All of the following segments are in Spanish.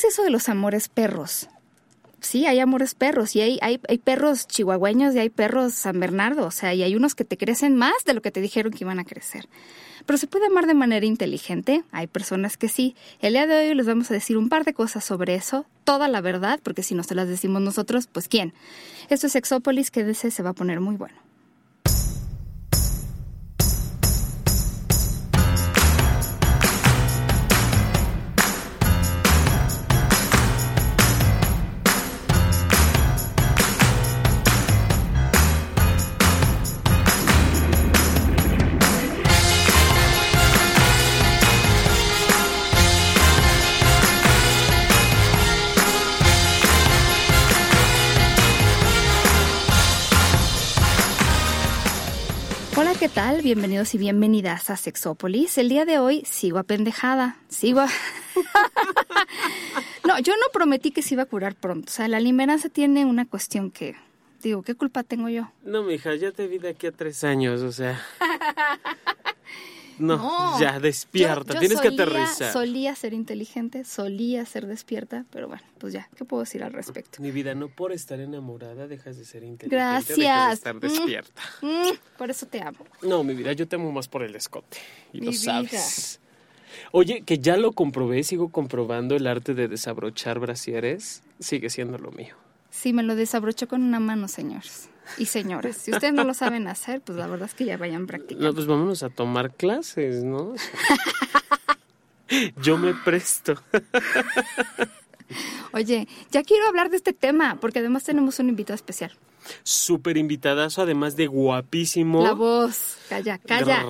es eso de los amores perros? Sí, hay amores perros y hay, hay, hay perros chihuahueños y hay perros San Bernardo, o sea, y hay unos que te crecen más de lo que te dijeron que iban a crecer. Pero se puede amar de manera inteligente, hay personas que sí. El día de hoy les vamos a decir un par de cosas sobre eso, toda la verdad, porque si no se las decimos nosotros, pues ¿quién? Esto es Exópolis, que se va a poner muy bueno. Bienvenidos y bienvenidas a Sexópolis. El día de hoy sigo apendejada, sigo... no, yo no prometí que se iba a curar pronto. O sea, la limeranza tiene una cuestión que... Digo, ¿qué culpa tengo yo? No, mija, ya te vi de aquí a tres años, o sea... No, ya despierta, tienes que aterrizar. Solía ser inteligente, solía ser despierta, pero bueno, pues ya, ¿qué puedo decir al respecto? Mi vida, no por estar enamorada dejas de ser inteligente. Gracias. Dejas de estar despierta. Mm, mm, por eso te amo. No, mi vida, yo te amo más por el escote. Y lo sabes. Oye, que ya lo comprobé, sigo comprobando el arte de desabrochar brasieres, sigue siendo lo mío. Sí, me lo desabrochó con una mano, señores y señores. Si ustedes no lo saben hacer, pues la verdad es que ya vayan practicando. No, pues vámonos a tomar clases, ¿no? Yo me presto. Oye, ya quiero hablar de este tema, porque además tenemos un invitado especial. Súper invitadazo, además de guapísimo. La voz, calla, calla.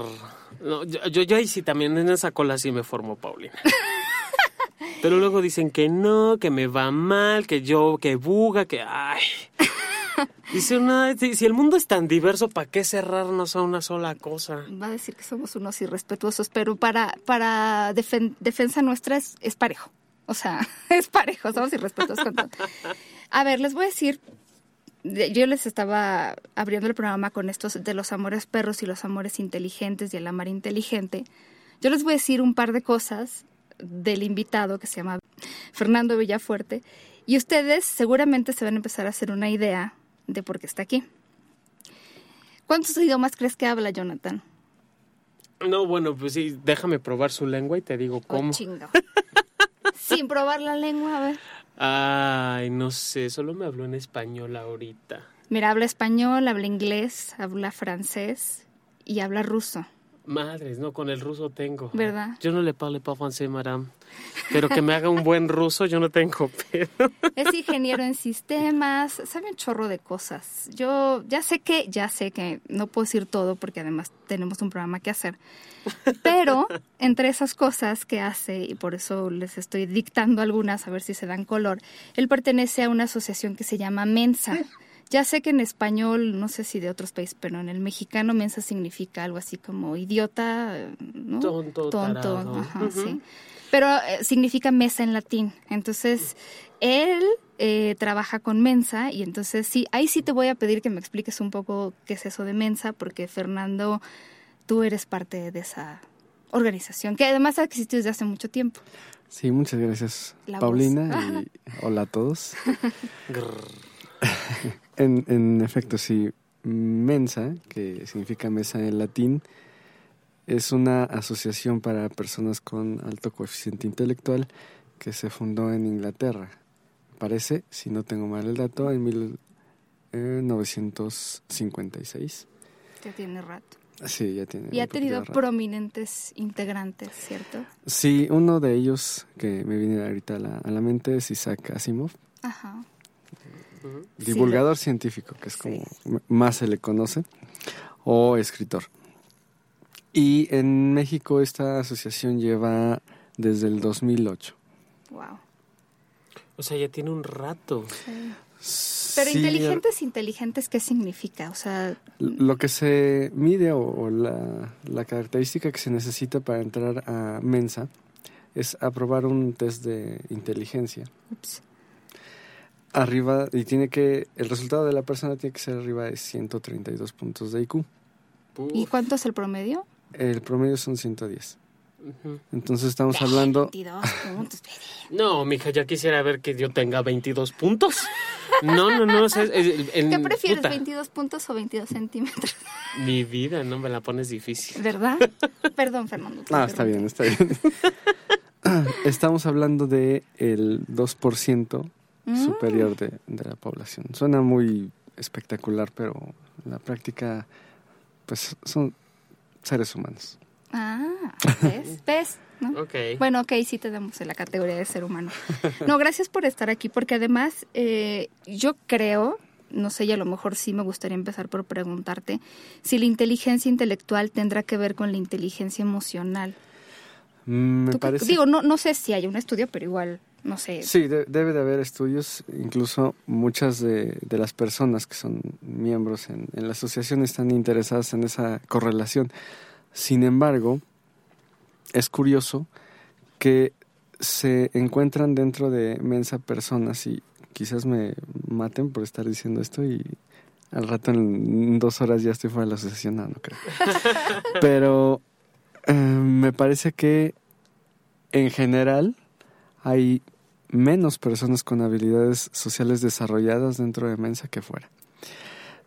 No, yo, yo, ahí sí también en esa cola sí me formo, Paulina. Pero luego dicen que no, que me va mal, que yo, que buga, que ay. Dice una, si el mundo es tan diverso, ¿para qué cerrarnos a una sola cosa? Va a decir que somos unos irrespetuosos, pero para, para defensa nuestra es, parejo. O sea, es parejo, somos irrespetuosos con todo. A ver, les voy a decir, yo les estaba abriendo el programa con estos de los amores perros y los amores inteligentes y el amar inteligente. Yo les voy a decir un par de cosas del invitado que se llama Fernando Villafuerte y ustedes seguramente se van a empezar a hacer una idea de por qué está aquí. ¿Cuántos idiomas crees que habla Jonathan? No, bueno, pues sí, déjame probar su lengua y te digo oh, cómo. Sin probar la lengua, a ver. Ay, no sé, solo me habló en español ahorita. Mira, habla español, habla inglés, habla francés y habla ruso. Madres, no, con el ruso tengo. ¿Verdad? Yo no le parle pas français, madame. Pero que me haga un buen ruso, yo no tengo pero. Es ingeniero en sistemas, sabe un chorro de cosas. Yo ya sé que, ya sé que no puedo decir todo porque además tenemos un programa que hacer. Pero entre esas cosas que hace, y por eso les estoy dictando algunas a ver si se dan color, él pertenece a una asociación que se llama Mensa. Ya sé que en español, no sé si de otros países, pero en el mexicano mensa significa algo así como idiota, ¿no? Tonto, tonto, ajá, sí. Pero eh, significa mesa en latín. Entonces, él eh, trabaja con mensa y entonces sí, ahí sí te voy a pedir que me expliques un poco qué es eso de mensa, porque Fernando, tú eres parte de esa organización, que además ha existido desde hace mucho tiempo. Sí, muchas gracias, Paulina, y hola a todos. En, en efecto, sí. Mensa, que significa mesa en latín, es una asociación para personas con alto coeficiente intelectual que se fundó en Inglaterra. Parece, si no tengo mal el dato, en 1956. Ya tiene rato. Sí, ya tiene. Y ha tenido prominentes integrantes, ¿cierto? Sí, uno de ellos que me viene ahorita a la, a la mente es Isaac Asimov. Ajá divulgador científico, que es como más se le conoce, o escritor. Y en México esta asociación lleva desde el 2008. Wow. O sea, ya tiene un rato. Pero inteligentes, inteligentes, ¿qué significa? O sea, lo que se mide o, la, la, característica que se necesita para entrar a Mensa es aprobar un test de inteligencia. Ups arriba y tiene que el resultado de la persona tiene que ser arriba de 132 puntos de IQ. ¿Y cuánto es el promedio? El promedio son 110. Entonces estamos hablando... 22 puntos. No, mija, ya quisiera ver que yo tenga 22 puntos. No, no, no. o sea, es- en- ¿Qué prefieres, puta, 22 puntos o 22 centímetros? Mi vida, no me la pones difícil. ¿Verdad? Perdón, Fernando. te Ah, está bien, está bien. Estamos hablando de el 2% Mm. superior de, de la población. Suena muy espectacular, pero en la práctica, pues son seres humanos. Ah, ¿ves? ¿Ves? ¿No? Ok. Bueno, ok, sí te damos en la categoría de ser humano. No, gracias por estar aquí, porque además eh, yo creo, no sé, y a lo mejor sí me gustaría empezar por preguntarte si la inteligencia intelectual tendrá que ver con la inteligencia emocional. Mm, Me ¿Tú qué- parece... Digo, no, no sé si hay un estudio, pero igual, no sé. Sí, de- debe de haber estudios. Incluso muchas de, de las personas que son miembros en, en la asociación están interesadas en esa correlación. Sin embargo, es curioso que se encuentran dentro de Mensa personas y quizás me maten por estar diciendo esto y al rato en dos horas ya estoy fuera de la asociación, no, no creo. Pero eh, me parece que en general hay menos personas con habilidades sociales desarrolladas dentro de Mensa que fuera.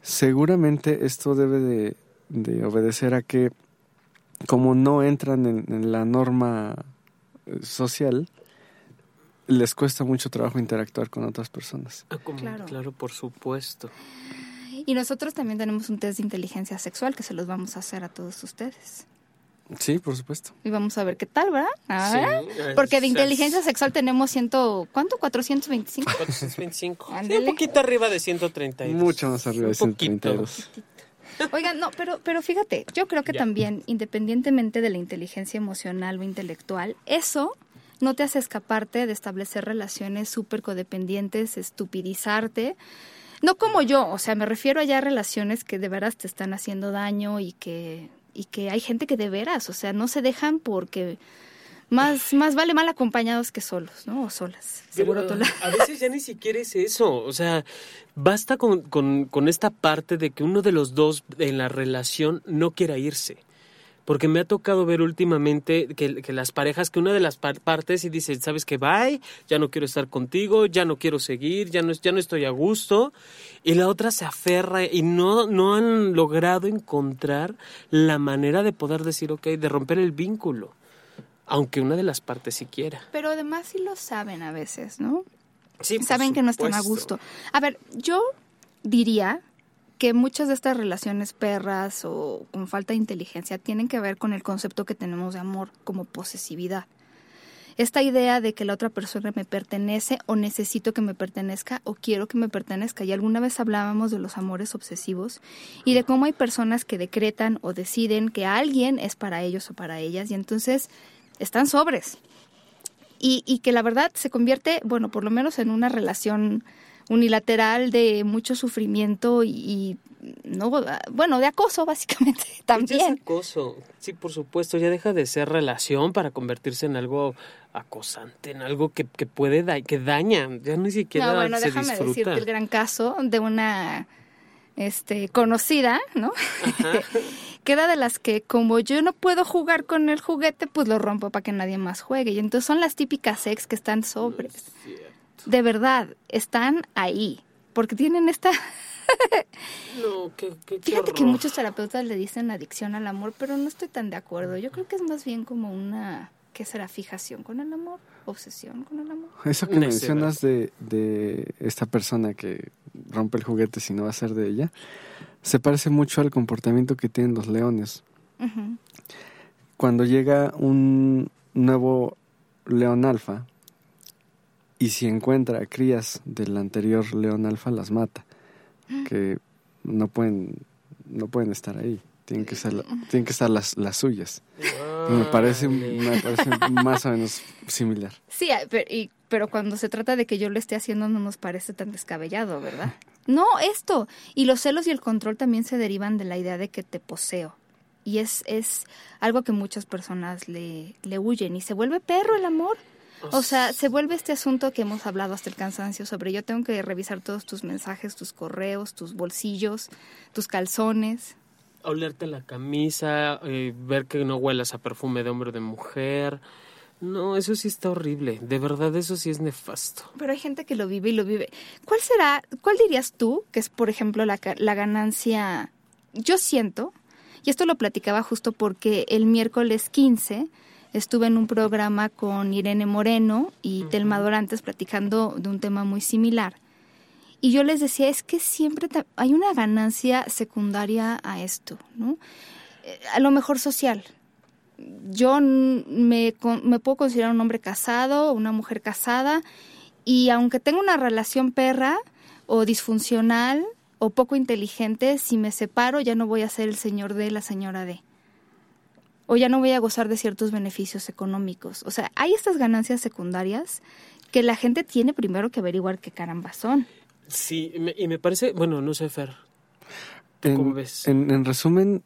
Seguramente esto debe de, de obedecer a que como no entran en, en la norma eh, social, les cuesta mucho trabajo interactuar con otras personas. Ah, como- Claro. claro, por supuesto. Y nosotros también tenemos un test de inteligencia sexual que se los vamos a hacer a todos ustedes. Sí, por supuesto. Y vamos a ver qué tal, ¿verdad? A Sí, ver. eh, Porque de inteligencia sexual tenemos ciento, ¿cuánto? 425. 425. Sí, un poquito arriba de 132. Mucho más arriba de Un poquito. 132. Oigan, no, pero, pero fíjate, yo creo que Ya. también, independientemente de la inteligencia emocional o intelectual, eso no te hace escaparte de establecer relaciones súper codependientes, estupidizarte. No como yo, o sea, me refiero a ya relaciones que de veras te están haciendo daño y que, y que hay gente que de veras, o sea, no se dejan porque más, más vale mal acompañados que solos, ¿no? O solas. Pero, A veces ya ni siquiera es eso. O sea, basta con, con, con esta parte de que uno de los dos en la relación no quiera irse. Porque me ha tocado ver últimamente que, que las parejas, que una de las par- partes y dice, sabes que bye, ya no quiero estar contigo, ya no quiero seguir, ya no, ya no estoy a gusto. Y la otra se aferra y no, no han logrado encontrar la manera de poder decir, ok, de romper el vínculo. Aunque una de las partes sí quiera. Pero además sí lo saben a veces, ¿no? Sí, saben que no están a gusto. A ver, yo diría que muchas de estas relaciones perras o con falta de inteligencia tienen que ver con el concepto que tenemos de amor como posesividad. Esta idea de que la otra persona me pertenece o necesito que me pertenezca o quiero que me pertenezca. Y alguna vez hablábamos de los amores obsesivos y de cómo hay personas que decretan o deciden que alguien es para ellos o para ellas y entonces están sobres y, y que la verdad se convierte, bueno, por lo menos en una relación unilateral de mucho sufrimiento y, y, no bueno de acoso básicamente Ya es también. acoso. Sí, por supuesto, ya deja de ser relación para convertirse en algo acosante, en algo que, que puede da que daña, ya ni siquiera no bueno se déjame disfruta. decirte el gran caso de una este conocida no que era de las que como yo no puedo jugar con el juguete pues lo rompo para que nadie más juegue. Y entonces son las típicas ex que están sobres de verdad están ahí porque tienen esta No, qué, qué- qué Fíjate que muchos terapeutas le dicen adicción al amor, pero no estoy tan de acuerdo. Yo creo que es más bien como una, ¿qué será? Fijación con el amor, obsesión con el amor. Eso que mencionas de, de esta persona que rompe el juguete si no va a ser de ella, se parece mucho al comportamiento que tienen los leones. Cuando llega un nuevo león alfa y si encuentra crías del anterior león alfa, las mata. Que no pueden, no pueden estar ahí. Tienen que estar, tienen que estar las, las suyas. Me parece, Vale. me parece más o menos similar. Sí, pero, y- pero cuando se trata de que yo lo esté haciendo no nos parece tan descabellado, ¿verdad? No, esto. Y los celos y el control también se derivan de la idea de que te poseo. Y es, es algo que muchas personas le, le huyen. Y se vuelve perro el amor. O sea, se vuelve este asunto que hemos hablado hasta el cansancio sobre yo tengo que revisar todos tus mensajes, tus correos, tus bolsillos, tus calzones. olerte la camisa, eh, ver que no huelas a perfume de hombre o de mujer. No, eso sí está horrible. De verdad, eso sí es nefasto. Pero hay gente que lo vive y lo vive. ¿Cuál será, cuál dirías tú que es, por ejemplo, la, la ganancia? Yo siento, y esto lo platicaba justo porque el miércoles 15 estuve en un programa con Irene Moreno y Telma Dorantes platicando de un tema muy similar. Y yo les decía, es que siempre hay una ganancia secundaria a esto, ¿no? Eh, a lo mejor social. Yo me, me puedo considerar un hombre casado, una mujer casada, y aunque tenga una relación perra o disfuncional o poco inteligente, si me separo ya no voy a ser el señor de la señora de o ya no voy a gozar de ciertos beneficios económicos. O sea, hay estas ganancias secundarias que la gente tiene primero que averiguar qué caramba son. Sí, y me parece, bueno, no sé, Fer. En, ¿Cómo ves? En, resumen,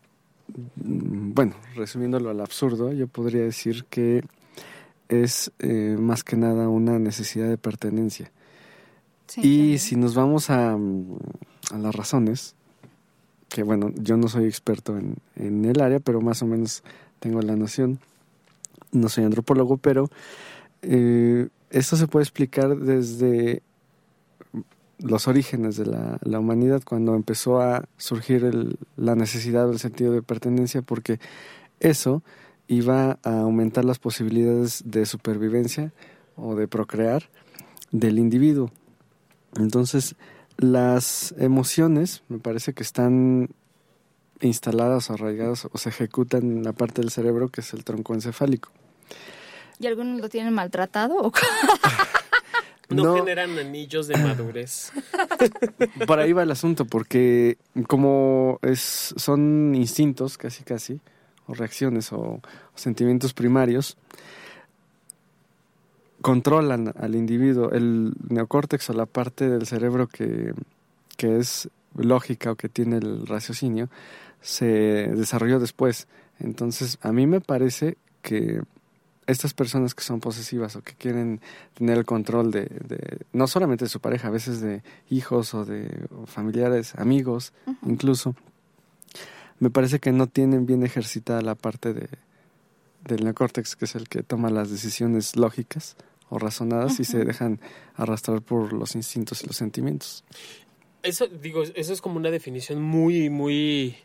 mm, bueno, resumiéndolo al absurdo, yo podría decir que es eh, más que nada una necesidad de pertenencia. y si nos vamos a, mm, a, las razones, que bueno, yo no soy experto en, en el área, pero más o menos tengo la noción. No soy antropólogo, pero eh, esto se puede explicar desde los orígenes de la, humanidad, cuando empezó a surgir la necesidad o el sentido de pertenencia, porque eso iba a aumentar las posibilidades de supervivencia o de procrear del individuo. Entonces, las emociones me parece que están instaladas o arraigadas o se ejecutan en la parte del cerebro que es el tronco encefálico. ¿Y algunos lo tienen maltratado? no, generan anillos de madurez. Por ahí va el asunto, porque como es, son instintos casi casi, o reacciones o, sentimientos primarios, controlan al individuo. El neocórtex o la parte del cerebro que, que es lógica o que tiene el raciocinio, se desarrolló después. Entonces, a mí me parece que estas personas que son posesivas o que quieren tener el control de, no solamente de su pareja, a veces de hijos o de familiares, amigos, incluso, me parece que no tienen bien ejercitada la parte de, del neocórtex, que es el que toma las decisiones lógicas o razonadas y se dejan arrastrar por los instintos y los sentimientos. Eso, digo, eso es como una definición muy, muy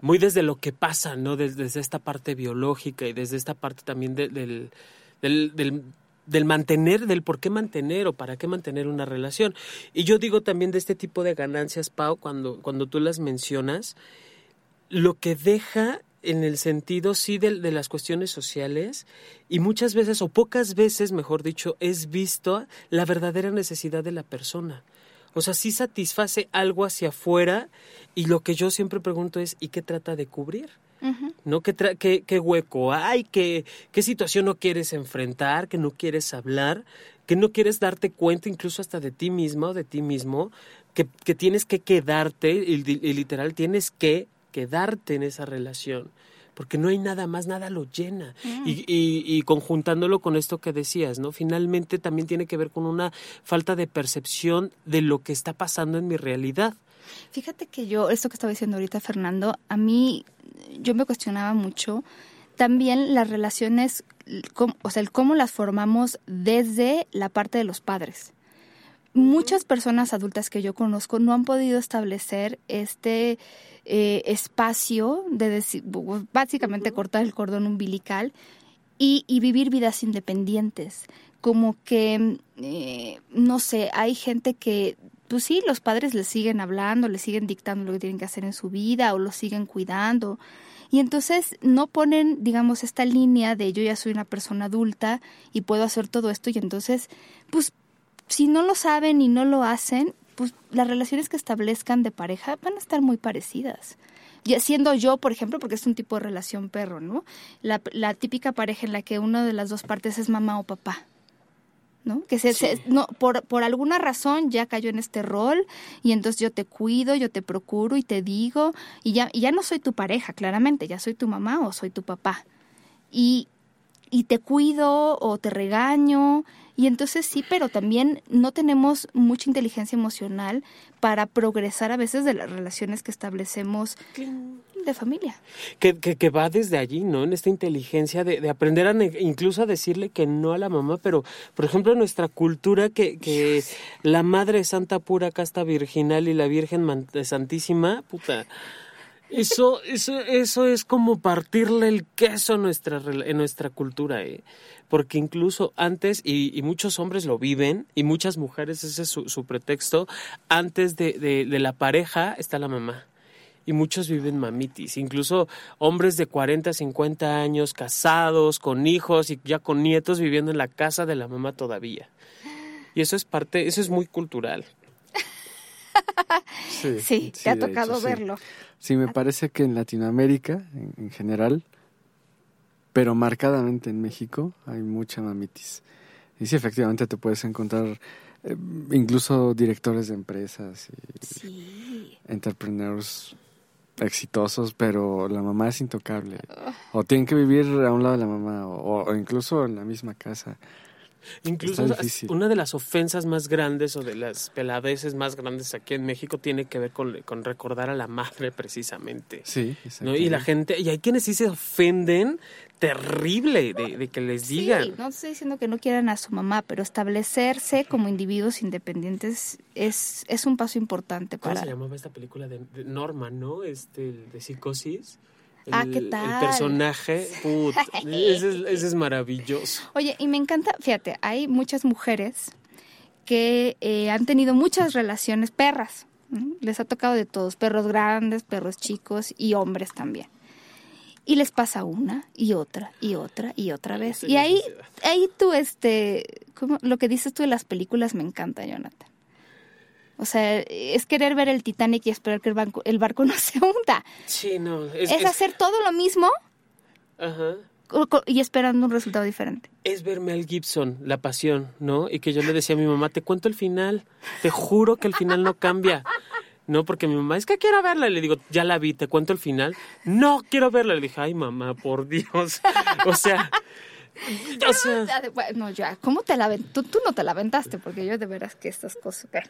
muy desde lo que pasa, ¿no? Desde, esta parte biológica y desde esta parte también del, del, del, mantener, del por qué mantener o para qué mantener una relación. Y yo digo también de este tipo de ganancias, Pau, cuando, cuando tú las mencionas, lo que deja en el sentido, sí, de, de, las cuestiones sociales y muchas veces, o pocas veces, mejor dicho, es visto la verdadera necesidad de la persona. O sea, sí satisface algo hacia afuera y lo que yo siempre pregunto es, ¿y qué trata de cubrir? ¿No? ¿Qué, qué, qué hueco hay? ¿Qué, ¿Qué situación no quieres enfrentar? ¿Que no quieres hablar? ¿Que no quieres darte cuenta incluso hasta de ti mismo o de ti mismo? Que, que tienes que quedarte y literal tienes que quedarte en esa relación porque no hay nada más, nada lo llena. Mm. Y, y, conjuntándolo con esto que decías, ¿no? Finalmente también tiene que ver con una falta de percepción de lo que está pasando en mi realidad. Fíjate que yo, esto que estaba diciendo ahorita Fernando, a mí yo me cuestionaba mucho también las relaciones, o sea, el cómo las formamos desde la parte de los padres muchas personas adultas que yo conozco no han podido establecer este eh, espacio de básicamente cortar el cordón umbilical y, vivir vidas independientes. Como que, eh, no sé, hay gente que, pues sí, los padres les siguen hablando, les siguen dictando lo que tienen que hacer en su vida o lo siguen cuidando. Y entonces no ponen, digamos, esta línea de yo ya soy una persona adulta y puedo hacer todo esto y entonces, pues si no lo saben y no lo hacen, pues las relaciones que establezcan de pareja van a estar muy parecidas. Y siendo yo, por ejemplo, porque es un tipo de relación perro, ¿no? La, la típica pareja en la que una de las dos partes es mamá o papá. ¿no? Que se, no, por, por alguna razón ya cayó en este rol y entonces yo te cuido, yo te procuro y te digo y ya, y ya no soy tu pareja, claramente, ya soy tu mamá o soy tu papá. Y y te cuido o te regaño. Y entonces sí, pero también no tenemos mucha inteligencia emocional para progresar a veces de las relaciones que establecemos de familia. Que, que, que va desde allí, ¿no? En esta inteligencia de, de aprender a ne- incluso a decirle que no a la mamá, pero por ejemplo en nuestra cultura que, que la madre santa pura, casta virginal y la Virgen Santísima, puta. Eso, eso, eso es como partirle el queso a nuestra, en nuestra cultura, ¿eh? Porque incluso antes, y, y muchos hombres lo viven, y muchas mujeres, ese es su, su pretexto, antes de, de, de la pareja está la mamá. Y muchos viven mamitis, incluso hombres de 40, 50 años, casados, con hijos y ya con nietos viviendo en la casa de la mamá todavía. Y eso es parte, eso es muy cultural. Sí, Sí, te ha hecho, tocado sí. verlo. Sí, me parece que en Latinoamérica, en, en general, pero marcadamente en México, hay mucha mamitis. Y sí, efectivamente te puedes encontrar eh, incluso directores de empresas y Sí. entrepreneurs exitosos, pero la mamá es intocable. O tienen que vivir a un lado de la mamá, o, o incluso en la misma casa. Incluso una de las ofensas más grandes o de las peladeces más grandes aquí en México tiene que ver con, con recordar a la madre precisamente. Sí, ¿no? Y la gente, y hay quienes sí se ofenden terrible de, de que les digan. Sí, no estoy diciendo que no quieran a su mamá, pero establecerse como individuos independientes es, es un paso importante ¿Cómo para... se llamaba esta película de, de Norma, no? Este, de psicosis. El, Ah, ¿qué tal? El personaje, put, ese, es, ese es maravilloso. Oye, y me encanta, fíjate, hay muchas mujeres que eh, han tenido muchas relaciones perras. ¿no? Les ha tocado de todos, perros grandes, perros chicos y hombres también. Y les pasa una y otra y otra y otra vez. Y ahí, ahí tú, este, ¿cómo? lo que dices tú de las películas me encanta, Jonathan. O sea, es querer ver el Titanic y esperar que el, banco, el barco no se hunda. Sí, no. Es, Es, es- hacer todo lo mismo ajá. y esperando un resultado diferente. es ver Mel Gibson, La Pasión, ¿no? Y que yo le decía a mi mamá, te cuento el final, te juro que el final no cambia. No, porque mi mamá, es que quiero verla. Y le digo, ya la vi, te cuento el final. No, quiero verla. Le dije, ay, mamá, por Dios. O sea, o sea, Bueno, ya, ¿cómo te la tú, tú no te la aventaste, porque yo de veras que estas cosas. bueno,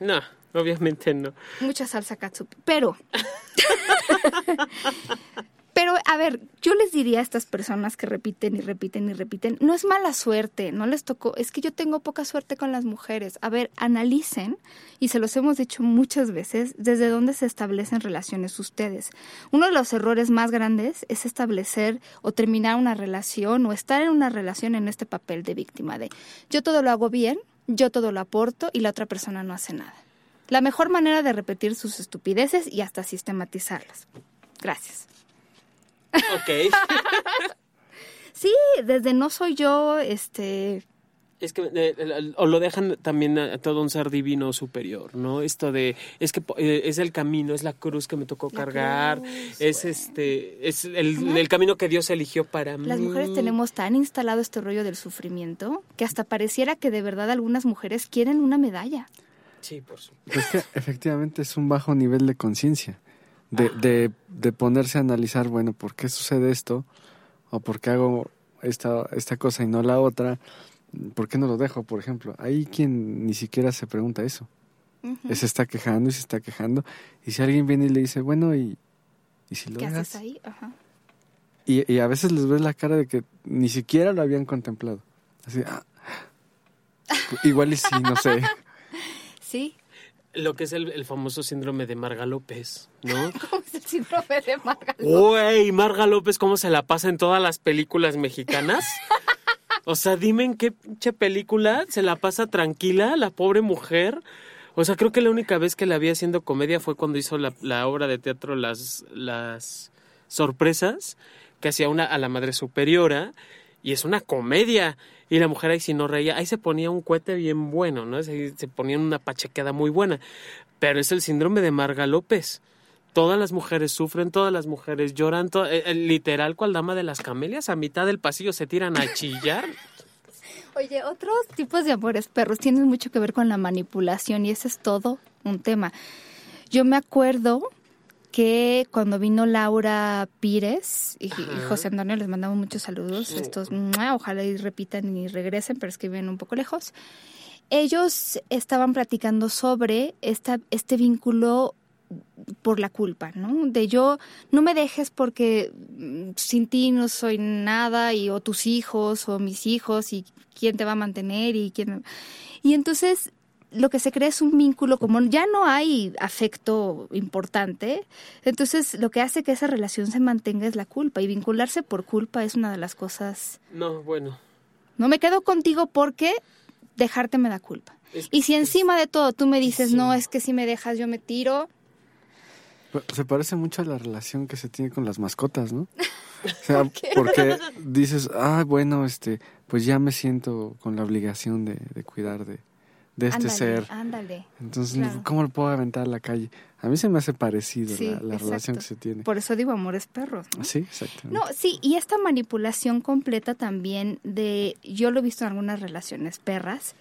no, obviamente no. mucha salsa katsup. Pero. Pero, a ver, yo les diría a estas personas que repiten y repiten y repiten, no es mala suerte, no les tocó, es que yo tengo poca suerte con las mujeres. A ver, analicen, y se los hemos dicho muchas veces, desde dónde se establecen relaciones ustedes. Uno de los errores más grandes es establecer o terminar una relación o estar en una relación en este papel de víctima de yo todo lo hago bien, yo todo lo aporto y la otra persona no hace nada. La mejor manera de repetir sus estupideces y hasta sistematizarlas. Gracias. Ok. Sí, desde no soy yo, este, Es que eh, o lo dejan también a, a todo un ser divino superior, ¿no? Esto de es que po- eh, es el camino, es la cruz que me tocó La cargar, cruz, es bueno. este es el, el camino que Dios eligió para mí. las mujeres tenemos tan instalado este rollo del sufrimiento que hasta pareciera que de verdad algunas mujeres quieren una medalla. Sí, por supuesto. Pues que efectivamente es un bajo nivel de conciencia, de, de, de ponerse a analizar, bueno, ¿por qué sucede esto? ¿O por qué hago esta, esta cosa y no la otra? ¿Por qué no lo dejo, por ejemplo? Hay quien ni siquiera se pregunta eso. Se está quejando y se está quejando. Y si alguien viene y le dice, bueno, ¿y, y si lo ¿Qué dejas? haces ahí? Ajá. Y, y a veces les ves la cara de que ni siquiera lo habían contemplado. Así, ah, igual y sí, no sé. Sí. Lo que es el, el famoso síndrome de Marga López, ¿no? ¿Cómo es el síndrome de Marga? Güey, Marga López, ¿cómo se la pasa en todas las películas mexicanas? O sea, dime en qué pinche película se la pasa tranquila la pobre mujer. O sea, creo que la única vez que la vi haciendo comedia fue cuando hizo la, la obra de teatro Las, las Sorpresas, que hacía una a la madre superiora, y es una comedia. Y la mujer ahí si no reía, ahí se ponía un cohete bien bueno, ¿no? Se, se ponía una pachequeada muy buena. Pero es el síndrome de Marga López. Todas las mujeres sufren, todas las mujeres lloran, eh, eh, literal cual dama de las camelias, a mitad del pasillo se tiran a chillar. Oye, otros tipos de amores perros tienen mucho que ver con la manipulación y ese es todo un tema. Yo me acuerdo que cuando vino Laura Pires y, y. José Antonio les mandamos muchos saludos. Sí. Estos, ojalá y repitan y regresen, pero es que viven un poco lejos. Ellos estaban platicando sobre esta, este vínculo por la culpa, ¿no? De yo, no me dejes porque mm, sin ti no soy nada, y o tus hijos, o mis hijos, y quién te va a mantener, y quién... Y entonces lo que se crea es un vínculo, como ya no hay afecto importante, entonces lo que hace que esa relación se mantenga es la culpa, y vincularse por culpa es una de las cosas... No, bueno. No me quedo contigo porque dejarte me da culpa. Es- Y si encima de todo tú me dices, Sí. no, es que si me dejas yo me tiro, Se parece mucho a la relación que se tiene con las mascotas, ¿no? O sea, porque dices, ah, bueno, este, pues ya me siento con la obligación de, de cuidar de, de este ándale, ser. ándale. Entonces, claro. ¿cómo lo puedo aventar a la calle? A mí se me hace parecido Sí, la, la relación exacto. que se tiene. Por eso digo amores perros. ¿no? Sí, exactamente. No, sí, y esta manipulación completa también de, yo lo he visto en algunas relaciones perras,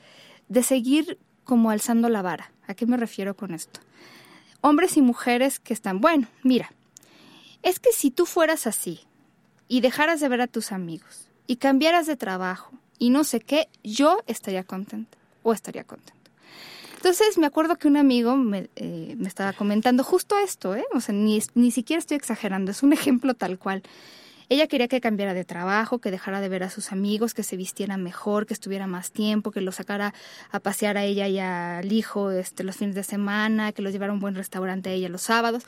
de seguir como alzando la vara. ¿A qué me refiero con esto? Hombres y mujeres que están, bueno, mira, es que si tú fueras así y dejaras de ver a tus amigos y cambiaras de trabajo y no sé qué, yo estaría contenta o estaría contento. Entonces me acuerdo que un amigo me, eh, me estaba comentando justo esto, ¿eh? O sea, ni, ni siquiera estoy exagerando, es un ejemplo tal cual. Ella quería que cambiara de trabajo, que dejara de ver a sus amigos, que se vistiera mejor, que estuviera más tiempo, que lo sacara a pasear a ella y al hijo este, los fines de semana, que los llevara a un buen restaurante a ella los sábados.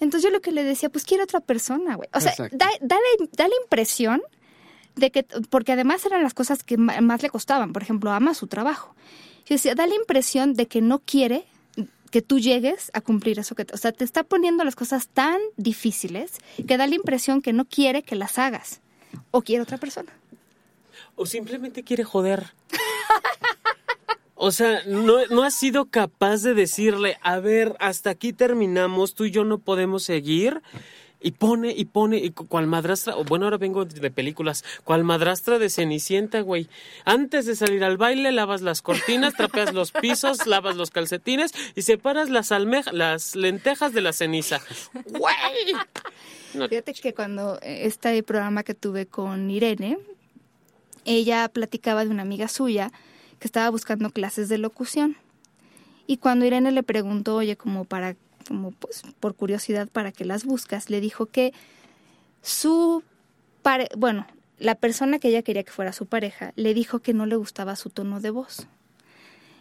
Entonces yo lo que le decía, pues quiere otra persona, güey. O sea, da, da la- da la impresión de que, porque además eran las cosas que más le costaban, por ejemplo, ama su trabajo. Yo decía, da la impresión de que no quiere que tú llegues a cumplir eso que, te- o sea, te está poniendo las cosas tan difíciles que da la impresión que no quiere que las hagas o quiere otra persona. O simplemente quiere joder. O sea, no, no sido capaz de decirle, a ver, hasta aquí terminamos, tú y yo no podemos seguir. Y pone, y pone, y cu- cual madrastra, o bueno, ahora vengo de películas, cual madrastra de Cenicienta, güey. Antes de salir al baile, lavas las cortinas, trapeas los pisos, lavas los calcetines y separas las almejas, las lentejas de la ceniza. ¡Güey! No, Fíjate que cuando eh, este programa que tuve con Irene, ella platicaba de una amiga suya que estaba buscando clases de locución. Y cuando Irene le preguntó, oye, como para, como pues por curiosidad, ¿para qué las buscas? Le dijo que su pare bueno, la persona que ella quería que fuera su pareja, le dijo que no le gustaba su tono de voz.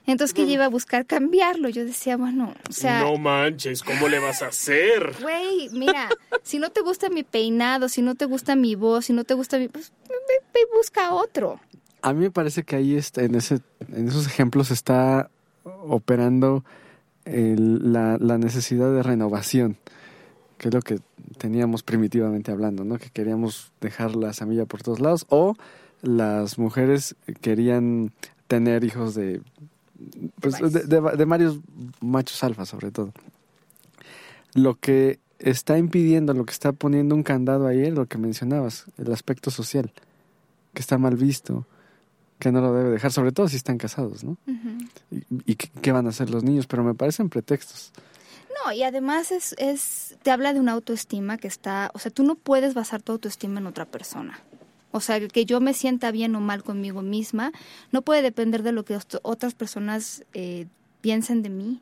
Entonces que ella iba a buscar cambiarlo. Yo decía, bueno, o sea, no manches, ¿cómo le vas a hacer? Güey, mira, si no te gusta mi peinado, si no te gusta mi voz, si no te gusta mi... Pues ve, ve y busca otro. A mí me parece que ahí está, en, ese, en esos ejemplos está operando el- la, la necesidad de renovación, que es lo que teníamos primitivamente hablando, ¿no? Que queríamos dejar la semilla por todos lados, o las mujeres querían tener hijos de, pues, de, de- de varios machos alfa, sobre todo. Lo que está impidiendo, lo que está poniendo un candado ahí es lo que mencionabas, el aspecto social, que está mal visto, que no lo debe dejar, sobre todo si están casados, ¿no? ¿Y, y qué, qué van a hacer los niños? Pero me parecen pretextos. No, y además es, es, te habla de una autoestima que está, o sea, tú no puedes basar tu autoestima en otra persona. O sea, que yo me sienta bien o mal conmigo misma, no puede depender de lo que otras personas eh, piensen de mí,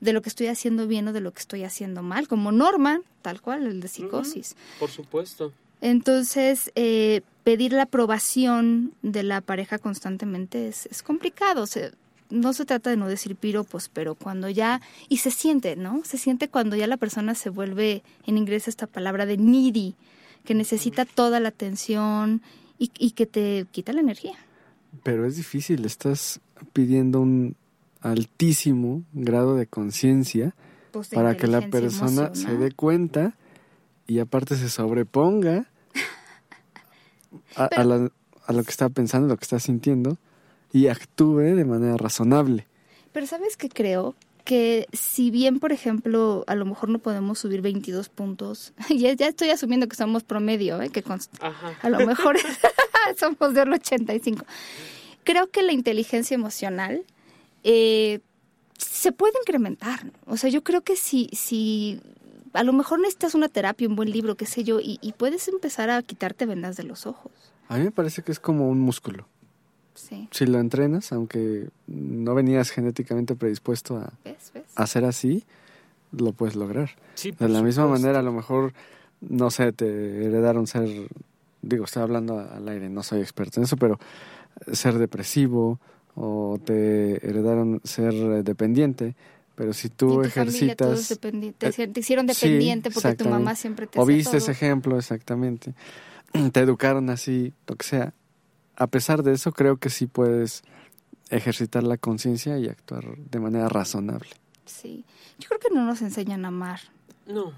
de lo que estoy haciendo bien o de lo que estoy haciendo mal, como Norman, tal cual, el de psicosis. Por supuesto. Entonces, eh, pedir la aprobación de la pareja constantemente es, es complicado. O sea, no se trata de no decir piropos, pero cuando ya, y se siente, ¿no? Se siente cuando ya la persona se vuelve, en inglés esta palabra de needy, que necesita toda la atención y, y que te quita la energía. Pero es difícil, estás pidiendo un altísimo grado de conciencia Pues, para que la persona se dé cuenta y aparte se sobreponga a, a Pero- la- a lo que está pensando, lo que está sintiendo y actúe de manera razonable. Pero sabes que creo que si bien, por ejemplo, a lo mejor no podemos subir 22 puntos, ya, ya estoy asumiendo que somos promedio, ¿eh? que const- Ajá. a lo mejor somos del 85. Creo que la inteligencia emocional eh, se puede incrementar. O sea, yo creo que si, si a lo mejor necesitas una terapia, un buen libro, qué sé yo, y, y puedes empezar a quitarte vendas de los ojos. A mí me parece que es como un músculo. Sí. Si lo entrenas, aunque no venías genéticamente predispuesto a, ¿Ves? ¿Ves? a ser así, lo puedes lograr. Sí, De la misma manera, a lo mejor, no sé, te heredaron ser, digo, estoy hablando al aire, no soy experto en eso, pero ser depresivo o te heredaron ser dependiente, pero si tú en tu familia todos ejercitas... dependi- te, eh, hicieron- te hicieron sí, dependiente porque tu mamá siempre te o viste ese ejemplo, exactamente, te educaron así, lo que sea. A pesar de eso, creo que sí puedes ejercitar la conciencia y actuar de manera razonable. Sí. Yo creo que no nos enseñan a amar. No,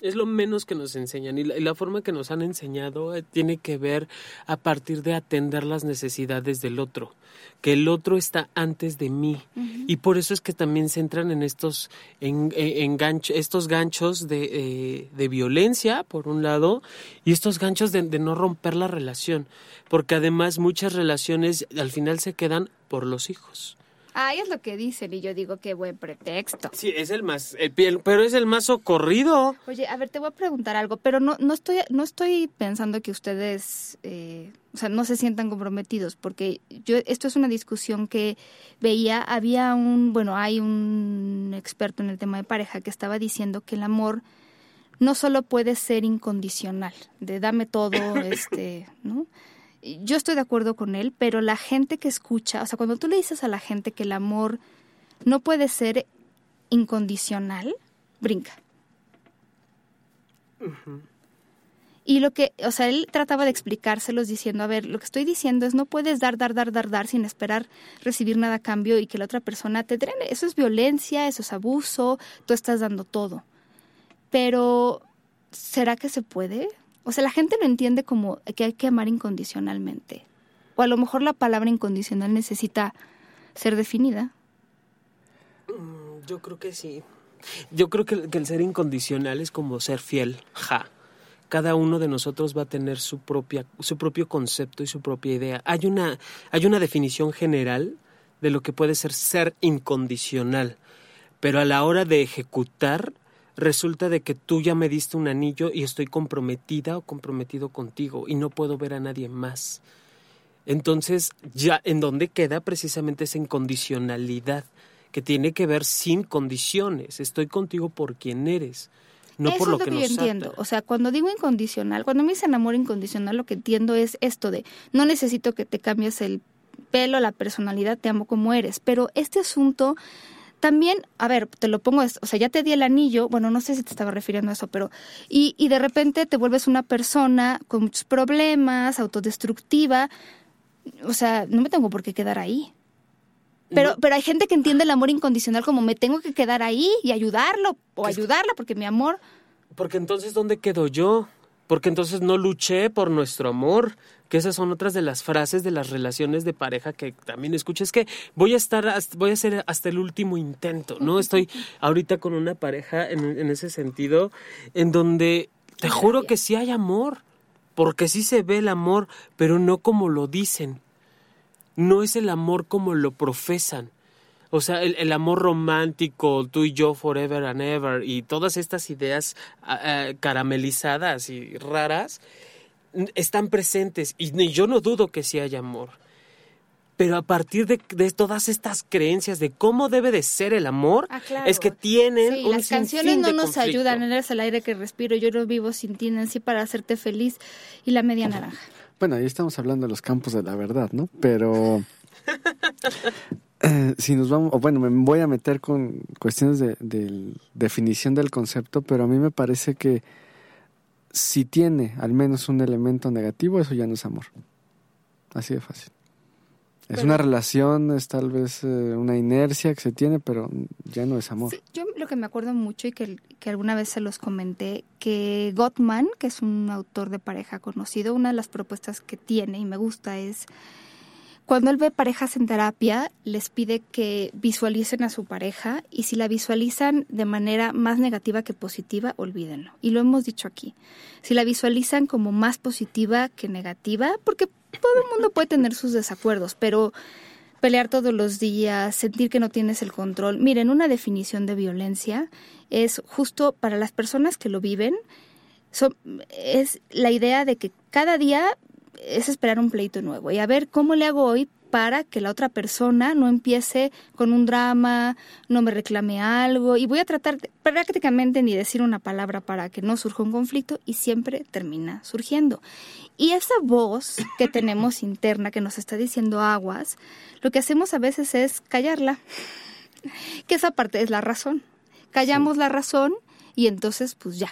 es lo menos que nos enseñan y la, y la forma que nos han enseñado eh, tiene que ver a partir de atender las necesidades del otro, que el otro está antes de mí y por eso es que también se entran en estos en, en- en gancho- estos ganchos de, eh, de violencia por un lado y estos ganchos de, de no romper la relación, porque además muchas relaciones al final se quedan por los hijos. Ay, es lo que dicen y yo digo qué buen pretexto. Sí, es el más, el piel- pero es el más socorrido. Oye, a ver, te voy a preguntar algo, pero no, no estoy, no estoy pensando que ustedes, eh, o sea, no se sientan comprometidos, porque yo, esto es una discusión que veía, había un, bueno, hay un experto en el tema de pareja que estaba diciendo que el amor no solo puede ser incondicional, de dame todo, este, ¿no? Yo estoy de acuerdo con él, pero la gente que escucha, o sea, cuando tú le dices a la gente que el amor no puede ser incondicional, brinca. Y lo que, o sea, él trataba de explicárselos diciendo, a ver, lo que estoy diciendo es no puedes dar, dar, dar, dar, dar sin esperar recibir nada a cambio y que la otra persona te drene. Eso es violencia, eso es abuso, tú estás dando todo. Pero, ¿será que se puede? O sea, la gente lo entiende como que hay que amar incondicionalmente. O a lo mejor la palabra incondicional necesita ser definida. Yo creo que sí. Yo creo que el ser incondicional es como ser fiel. Ja. Cada uno de nosotros va a tener su propia, su propio concepto y su propia idea. Hay una, hay una definición general de lo que puede ser ser incondicional, pero a la hora de ejecutar resulta de que tú ya me diste un anillo y estoy comprometida o comprometido contigo y no puedo ver a nadie más. Entonces, ya en dónde queda precisamente esa incondicionalidad que tiene que ver sin condiciones. Estoy contigo por quien eres, no Eso por lo es lo que, que, nos yo entiendo. ata. O sea, cuando digo incondicional, cuando me dicen amor incondicional, lo que entiendo es esto de no necesito que te cambies el pelo, la personalidad, te amo como eres. Pero este asunto también, a ver, te lo pongo, o sea, ya te di el anillo, bueno, no sé si te estaba refiriendo a eso, pero, y, y de repente te vuelves una persona con muchos problemas, autodestructiva, o sea, no me tengo por qué quedar ahí. Pero, No. pero hay gente que entiende el amor incondicional como me tengo que quedar ahí y ayudarlo o ayudarla porque mi amor Porque entonces, ¿dónde quedo yo? Porque entonces no luché por nuestro amor. Que esas son otras de las frases de las relaciones de pareja que también escucho. Es que voy a estar, hasta- voy a hacer hasta el último intento, ¿no? Estoy ahorita con una pareja en, en ese sentido, en donde te juro que sí hay amor. Porque sí se ve el amor, pero no como lo dicen. No es el amor como lo profesan. O sea, el, el amor romántico, tú y yo forever and ever, y todas estas ideas ah, ah, caramelizadas y raras están presentes. Y yo no dudo que sí haya amor. Pero a partir de, de todas estas creencias de cómo debe de ser el amor, Ah, claro. es que tienen Sí, un las canciones no nos conflicto. ayudan, eres el aire que respiro, yo no vivo sin ti, Nancy, para hacerte feliz y la media naranja. Bueno, ahí estamos hablando de los campos de la verdad, ¿no? Pero eh, si nos vamos, o bueno, me voy a meter con cuestiones de, de definición del concepto, pero a mí me parece que si tiene al menos un elemento negativo, eso ya no es amor. Así de fácil. Es Pero- una relación, es tal vez eh, una inercia que se tiene, pero ya no es amor. Sí, yo lo que me acuerdo mucho y que, que alguna vez se los comenté, que Gottman, que es un autor de pareja conocido, una de las propuestas que tiene y me gusta es cuando él ve parejas en terapia, les pide que visualicen a su pareja y si la visualizan de manera más negativa que positiva, olvídenlo. Y lo hemos dicho aquí. Si la visualizan como más positiva que negativa, porque todo el mundo puede tener sus desacuerdos, pero pelear todos los días, sentir que no tienes el control. Miren, una definición de violencia es justo para las personas que lo viven, es la idea de que cada día es esperar un pleito nuevo y a ver cómo le hago hoy para que la otra persona no empiece con un drama, no me reclame algo y voy a tratar prácticamente ni decir una palabra para que no surja un conflicto y siempre termina surgiendo. Y esa voz que tenemos interna que nos está diciendo aguas, lo que hacemos a veces es callarla, que esa parte es la razón. Callamos la razón y entonces pues ya,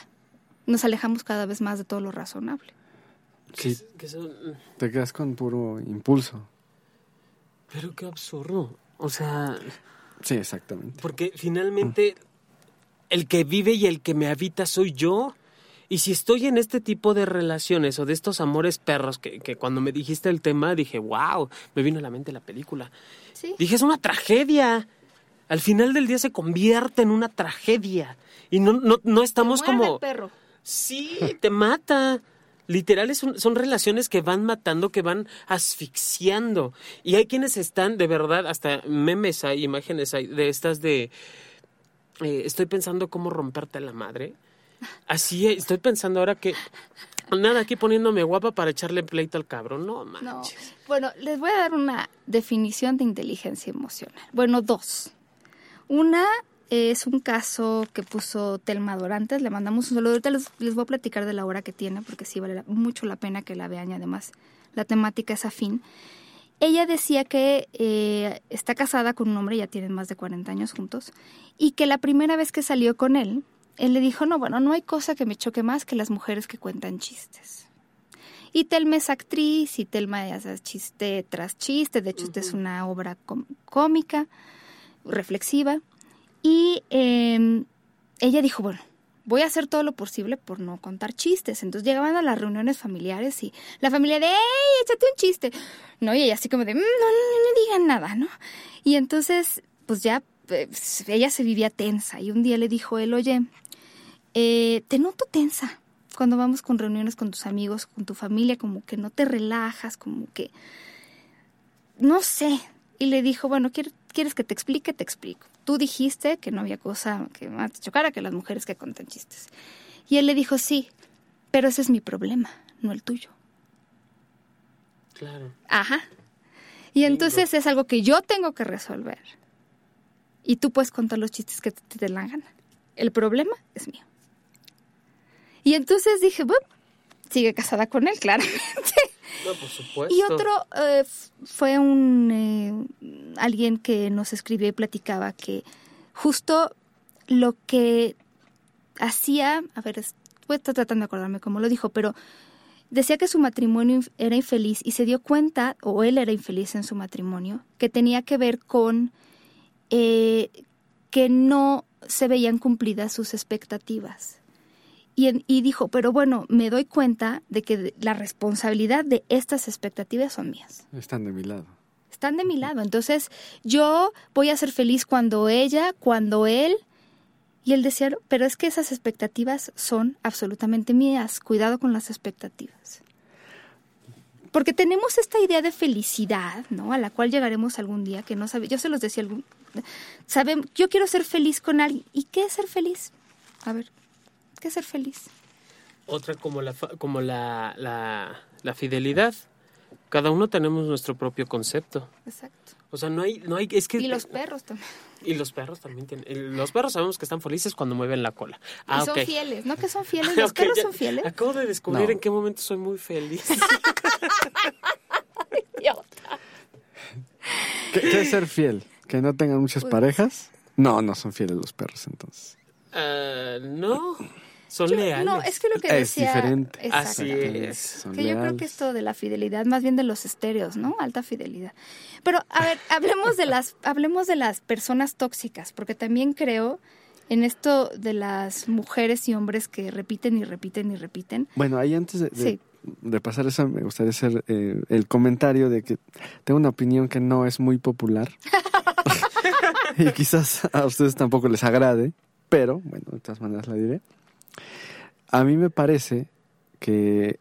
nos alejamos cada vez más de todo lo razonable. Sí, te quedas con puro impulso. Pero qué absurdo. O sea... Sí, exactamente. Porque finalmente el que vive y el que me habita soy yo. Y si estoy en este tipo de relaciones o de estos amores perros, que, que cuando me dijiste el tema dije, wow, me vino a la mente la película. ¿Sí? Dije, es una tragedia. Al final del día se convierte en una tragedia. Y no, no, no estamos como... perro. Sí, te mata. Literales son, relaciones que van matando, que van asfixiando. Y hay quienes están, de verdad, hasta memes hay, imágenes hay, de estas de... Eh, estoy pensando cómo romperte la madre. Así estoy pensando ahora que... Nada, aquí poniéndome guapa para echarle pleito al cabrón. No, manches. Bueno, les voy a dar una definición de inteligencia emocional. Bueno, dos. Una es un caso que puso Telma Dorantes, le mandamos un saludo. Ahorita les, voy a platicar de la hora que tiene, porque sí vale mucho la pena que la vean y además la temática es afín. Ella decía que eh, está casada con un hombre, ya tienen más de 40 años juntos, y que la primera vez que salió con él, él le dijo, no, bueno, no hay cosa que me choque más que las mujeres que cuentan chistes. Y Telma es actriz y Telma hace chiste tras chiste, de hecho esta es una obra cómica, reflexiva. Y em, ella dijo, bueno, voy a hacer todo lo posible por no contar chistes. Entonces llegaban a las reuniones familiares y la familia de, ¡ey, échate un chiste! ¿No? Y ella así como de, mm, no, no, no, digan nada, ¿no? Y entonces, pues ya, pues, ella se vivía tensa y un día le dijo él, oye, eh, te noto tensa cuando vamos con reuniones con tus amigos, con tu familia, como que no te relajas, como que, no sé. Y le dijo, bueno, ¿quieres que te explique? Te explico tú dijiste que no había cosa que más te chocara que las mujeres que contan chistes. Y él le dijo, sí, pero ese es mi problema, no el tuyo. Claro. Ajá. Y entonces es algo que yo tengo que resolver. Y tú puedes contar los chistes que te, te la gana. El problema es mío. Y entonces dije, bueno, sigue casada con él, claramente. Y otro eh, fue un eh, alguien que nos escribió y platicaba que justo lo que hacía, a ver, estoy tratando de acordarme cómo lo dijo, pero decía que su matrimonio era infeliz y se dio cuenta, o él era infeliz en su matrimonio, que tenía que ver con eh, que no se veían cumplidas sus expectativas. Y, dijo, pero bueno, me doy cuenta de que la responsabilidad de estas expectativas son mías. Están de mi lado. Están de mi lado. Entonces, yo voy a ser feliz cuando ella, cuando él. Y él decía, pero es que esas expectativas son absolutamente mías. Cuidado con las expectativas. Porque tenemos esta idea de felicidad, ¿no? A la cual llegaremos algún día, que no sabe. Yo se los decía algún. Saben, yo quiero ser feliz con alguien. ¿Y qué es ser feliz? A ver, que ser feliz. Otra como la, como la, la, fidelidad. Cada uno tenemos nuestro propio concepto. Exacto. O sea, no hay, no hay, es que... Y los perros también. Y los perros también tienen. Los perros sabemos que están felices cuando mueven la cola. Ah, y son fieles, ¿no? Que son fieles. Los perros son fieles. Acabo de descubrir en qué momento soy muy feliz. ¿Qué, ¿Qué, es ser fiel? ¿Que no tengan muchas parejas? No, no son fieles los perros entonces. Uh, no. Son leales. No, es que lo que decía... Es diferente. Así es. que yo creo que esto de la fidelidad, más bien de los estéreos, ¿no? Alta fidelidad. Pero, a ver, hablemos de las, hablemos de las personas tóxicas, porque también creo en esto de las mujeres y hombres que repiten y repiten y repiten. Bueno, ahí antes de, de, pasar eso, me gustaría hacer eh, el comentario de que tengo una opinión que no es muy popular. y quizás a ustedes tampoco les agrade, pero bueno, de todas maneras la diré. A mí me parece que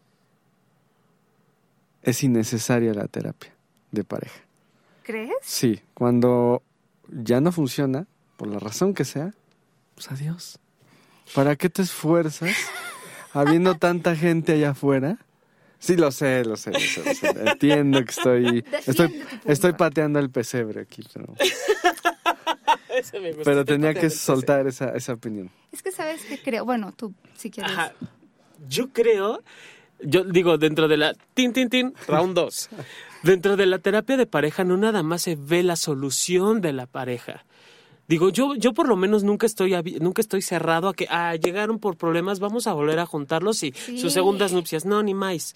es innecesaria la terapia de pareja. ¿Crees? Sí, cuando ya no funciona, por la razón que sea, pues adiós. ¿Para qué te esfuerzas habiendo tanta gente allá afuera? Sí, lo sé, lo sé, lo sé, lo sé. Entiendo que estoy, estoy, estoy pateando el pesebre aquí, pero, Ese me gusta. pero tenía que soltar esa, esa opinión. Es que sabes que creo, bueno, tú si quieres. Ajá. Yo creo, yo digo, dentro de la tin, tin, tin, round 2. dentro de la terapia de pareja no nada más se ve la solución de la pareja. Digo, yo, yo por lo menos nunca estoy, nunca estoy cerrado a que ah, llegaron por problemas, vamos a volver a juntarlos y Sí. sus segundas nupcias. No, ni más.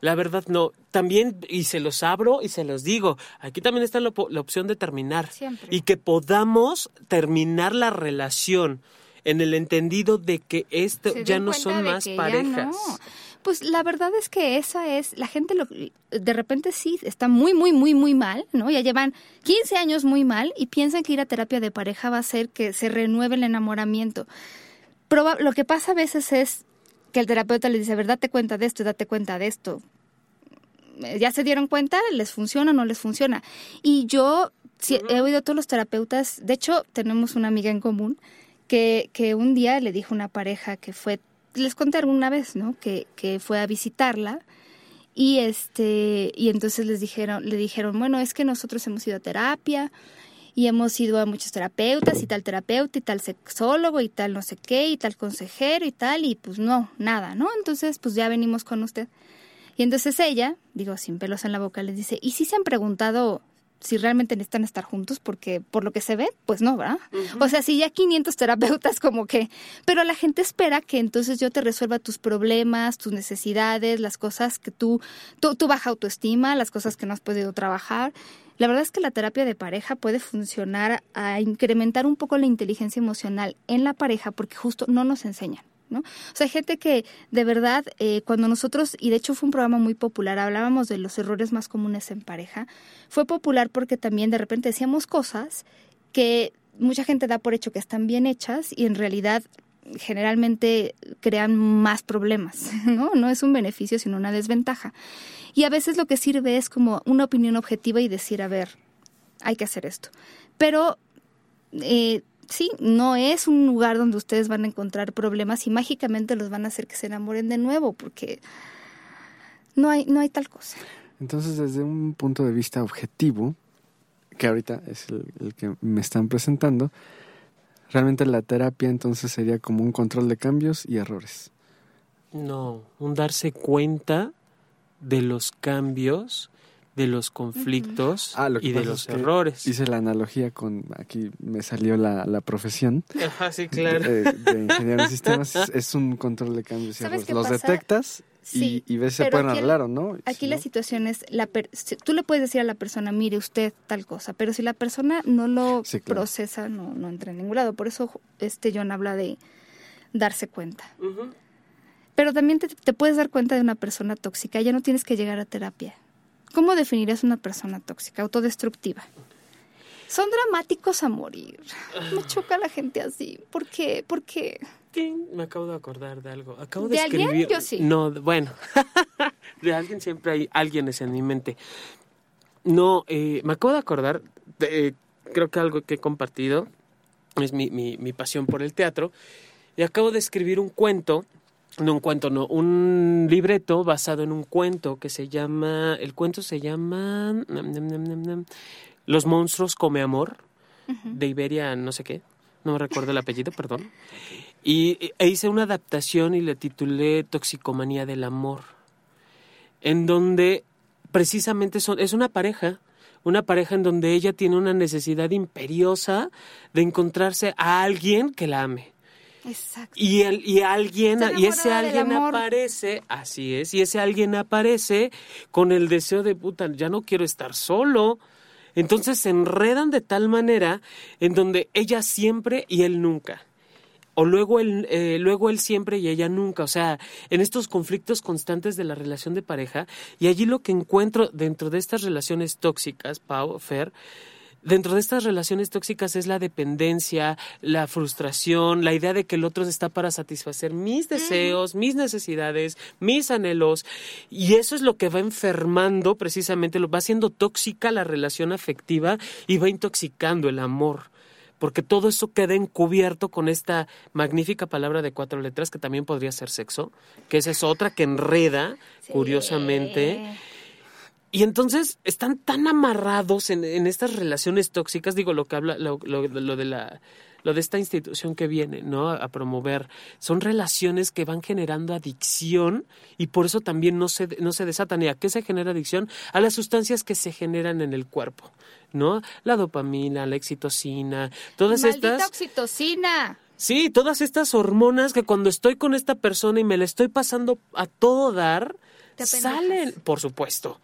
La verdad, no. También, y se los abro y se los digo, aquí también está la, la opción de terminar. Siempre. Y que podamos terminar la relación en el entendido de que esto ya no son más parejas. no. Pues la verdad es que esa es, la gente lo, de repente sí está muy, muy, muy, muy mal, ¿no? Ya llevan 15 años muy mal y piensan que ir a terapia de pareja va a hacer que se renueve el enamoramiento. Proba- lo que pasa a veces es que el terapeuta les dice, a ver, date cuenta de esto, date cuenta de esto. Eh, ¿Ya se dieron cuenta? ¿Les funciona o no les funciona? Y yo sí, he oído a todos los terapeutas, de hecho tenemos una amiga en común que, que un día le dijo a una pareja que fue, les conté alguna vez, ¿no? Que, que fue a visitarla y este y entonces les dijeron, le dijeron, bueno, es que nosotros hemos ido a terapia y hemos ido a muchos terapeutas y tal terapeuta y tal sexólogo y tal no sé qué y tal consejero y tal y pues no, nada, ¿no? Entonces pues ya venimos con usted. Y entonces ella, digo sin pelos en la boca, les dice, ¿y si se han preguntado si realmente necesitan estar juntos? Porque por lo que se ve, pues no, ¿verdad? O sea, si ya 500 terapeutas como que... Pero la gente espera que entonces yo te resuelva tus problemas, tus necesidades, las cosas que tú, tú, tu baja autoestima, las cosas que no has podido trabajar. La verdad es que la terapia de pareja puede funcionar a incrementar un poco la inteligencia emocional en la pareja porque justo no nos enseñan. ¿no? O sea, gente que de verdad, eh, cuando nosotros, y de hecho fue un programa muy popular, hablábamos de los errores más comunes en pareja, fue popular porque también de repente decíamos cosas que mucha gente da por hecho que están bien hechas y en realidad generalmente crean más problemas, ¿no? No es un beneficio, sino una desventaja. Y a veces lo que sirve es como una opinión objetiva y decir, a ver, hay que hacer esto. Pero eh, sí, no es un lugar donde ustedes van a encontrar problemas y mágicamente los van a hacer que se enamoren de nuevo, porque no hay, no hay tal cosa. Entonces, desde un punto de vista objetivo, que ahorita es el, el que me están presentando, realmente la terapia entonces sería como un control de cambios y errores. No, un darse cuenta de los cambios, de los conflictos Ah, lo y de los es que errores. Hice la analogía con, aquí me salió la, la profesión Ajá, sí, de, claro. de ingeniero de sistemas, es, es un control de cambios y ¿Sabes errores. Los pasa? detectas Sí, y, y ves si se pueden aquí el- arreglar o no. Aquí si la no, situación es, la per- tú le puedes decir a la persona, mire usted tal cosa, pero si la persona no lo Sí, claro. procesa, no, no entra en ningún lado. Por eso este John habla de darse cuenta. Pero también te, te puedes dar cuenta de una persona tóxica, ya no tienes que llegar a terapia. ¿Cómo definirías una persona tóxica, autodestructiva? Son dramáticos a morir. Me choca la gente así. ¿Por qué? ¿Por qué? Ting, Me acabo de acordar de algo. Acabo de, ¿De alguien? escribir. Yo sí. No, bueno. de alguien siempre hay alguien es en mi mente. No, eh, me acabo de acordar. de, eh, creo que algo que he compartido es mi, mi, mi pasión por el teatro. Y acabo de escribir un cuento. No un cuento, no, un libreto basado en un cuento que se llama. El cuento se llama. Los monstruos come amor. De Iberia, no sé qué. No me recuerdo el apellido, perdón. Y e hice una adaptación y le titulé Toxicomanía del Amor, en donde precisamente son, es una pareja, una pareja en donde ella tiene una necesidad imperiosa de encontrarse a alguien que la ame. Exacto. Y, el, y alguien, y ese alguien aparece, así es, y ese alguien aparece con el deseo de puta, ya no quiero estar solo. Entonces se enredan de tal manera en donde ella siempre y él nunca. O luego él, eh, luego él siempre y ella nunca. O sea, en estos conflictos constantes de la relación de pareja. Y allí lo que encuentro dentro de estas relaciones tóxicas, Pau, Fer, dentro de estas relaciones tóxicas es la dependencia, la frustración, la idea de que el otro está para satisfacer mis deseos, mis necesidades, mis anhelos, y eso es lo que va enfermando precisamente, lo va haciendo tóxica la relación afectiva y va intoxicando el amor porque todo eso queda encubierto con esta magnífica palabra de cuatro letras que también podría ser sexo, que esa es otra que enreda, curiosamente. Y entonces están tan amarrados en, en, estas relaciones tóxicas, digo lo que habla, lo, lo, lo de la lo de esta institución que viene, ¿no? A, promover. Son relaciones que van generando adicción y por eso también no se, no se desatan. ¿Y a qué se genera adicción? A las sustancias que se generan en el cuerpo, ¿no? La dopamina, la oxitocina, todas Maldita estas. oxitocina! Sí, todas estas hormonas que cuando estoy con esta persona y me la estoy pasando a todo dar, salen, por supuesto.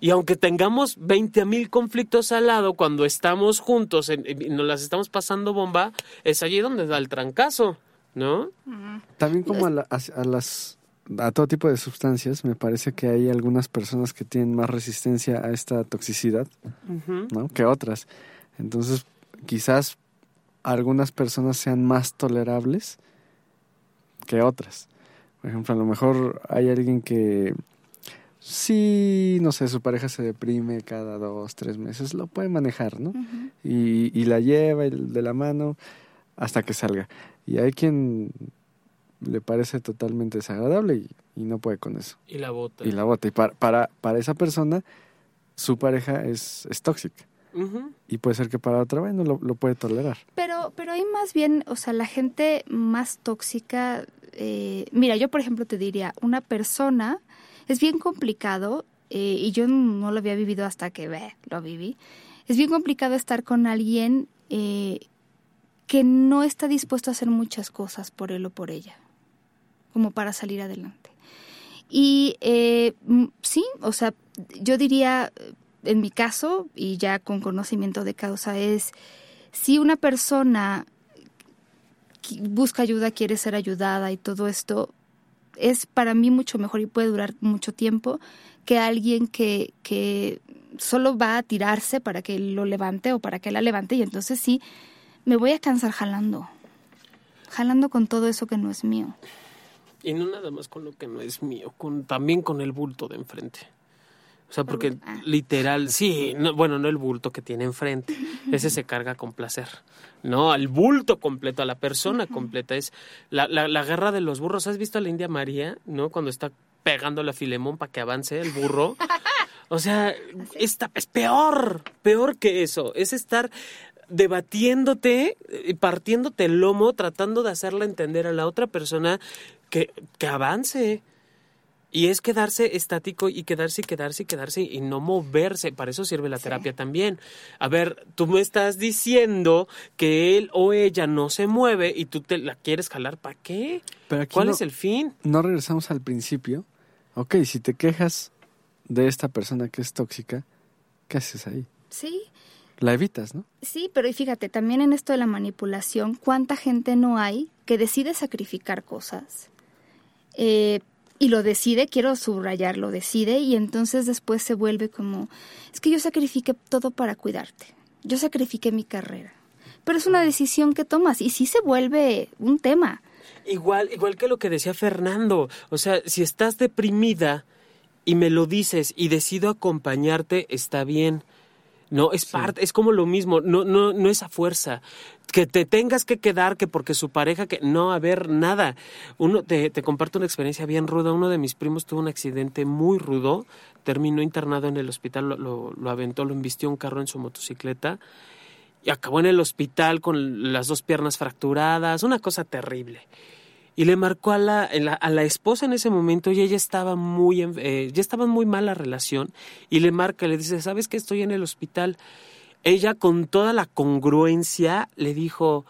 Y aunque tengamos 20 mil conflictos al lado, cuando estamos juntos y nos las estamos pasando bomba, es allí donde da el trancazo, ¿no? También como a, la, a, a, las a todo tipo de sustancias, me parece que hay algunas personas que tienen más resistencia a esta toxicidad, uh -huh. ¿no? Que otras. Entonces, quizás algunas personas sean más tolerables que otras. Por ejemplo, a lo mejor hay alguien que sí, no sé, su pareja se deprime cada dos, tres meses, lo puede manejar, ¿no? Uh -huh. y, y, la lleva de la mano hasta que salga. Y hay quien le parece totalmente desagradable y, y no puede con eso. Y la bota. Y la bota. Y para, para, para esa persona, su pareja es, es tóxica. Uh -huh. Y puede ser que para otra vez no lo, lo, puede tolerar. Pero, pero hay más bien, o sea, la gente más tóxica, eh, mira, yo por ejemplo te diría, una persona es bien complicado, eh, y yo no lo había vivido hasta que ve, lo viví, es bien complicado estar con alguien eh, que no está dispuesto a hacer muchas cosas por él o por ella, como para salir adelante. Y eh, sí, o sea, yo diría, en mi caso, y ya con conocimiento de causa, es si una persona busca ayuda, quiere ser ayudada y todo esto, es para mí mucho mejor y puede durar mucho tiempo que alguien que, que solo va a tirarse para que lo levante o para que la levante y entonces sí, me voy a cansar jalando, jalando con todo eso que no es mío. Y no nada más con lo que no es mío, con, también con el bulto de enfrente. O sea, porque ah. literal, sí, no, bueno, no el bulto que tiene enfrente, ese se carga con placer. No, al bulto completo, a la persona completa. Es la, la, la guerra de los burros. ¿Has visto a la India María, no? Cuando está pegando a Filemón para que avance el burro. O sea, esta, es peor, peor que eso. Es estar debatiéndote y partiéndote el lomo, tratando de hacerle entender a la otra persona que, que avance. Y es quedarse estático y quedarse y quedarse y quedarse y no moverse. Para eso sirve la terapia sí. también. A ver, tú me estás diciendo que él o ella no se mueve y tú te la quieres jalar. ¿Para qué? Pero ¿Cuál no, es el fin? No regresamos al principio. Ok, si te quejas de esta persona que es tóxica, ¿qué haces ahí? Sí. La evitas, ¿no? Sí, pero fíjate, también en esto de la manipulación, ¿cuánta gente no hay que decide sacrificar cosas? Eh, y lo decide, quiero subrayar, lo decide y entonces después se vuelve como, es que yo sacrifiqué todo para cuidarte, yo sacrifiqué mi carrera, pero es una decisión que tomas y sí se vuelve un tema. Igual, igual que lo que decía Fernando, o sea, si estás deprimida y me lo dices y decido acompañarte, está bien. No, es sí. parte, es como lo mismo, no, no, no es a fuerza. Que te tengas que quedar, que porque su pareja, que no, a ver, nada. Uno, te, te comparto una experiencia bien ruda. Uno de mis primos tuvo un accidente muy rudo, terminó internado en el hospital, lo, lo, lo aventó, lo embistió un carro en su motocicleta y acabó en el hospital con las dos piernas fracturadas, una cosa terrible y le marcó a la, a la esposa en ese momento y ella estaba muy, eh, ya estaba muy mal la relación y le marca, le dice, ¿sabes que estoy en el hospital? Ella con toda la congruencia le dijo,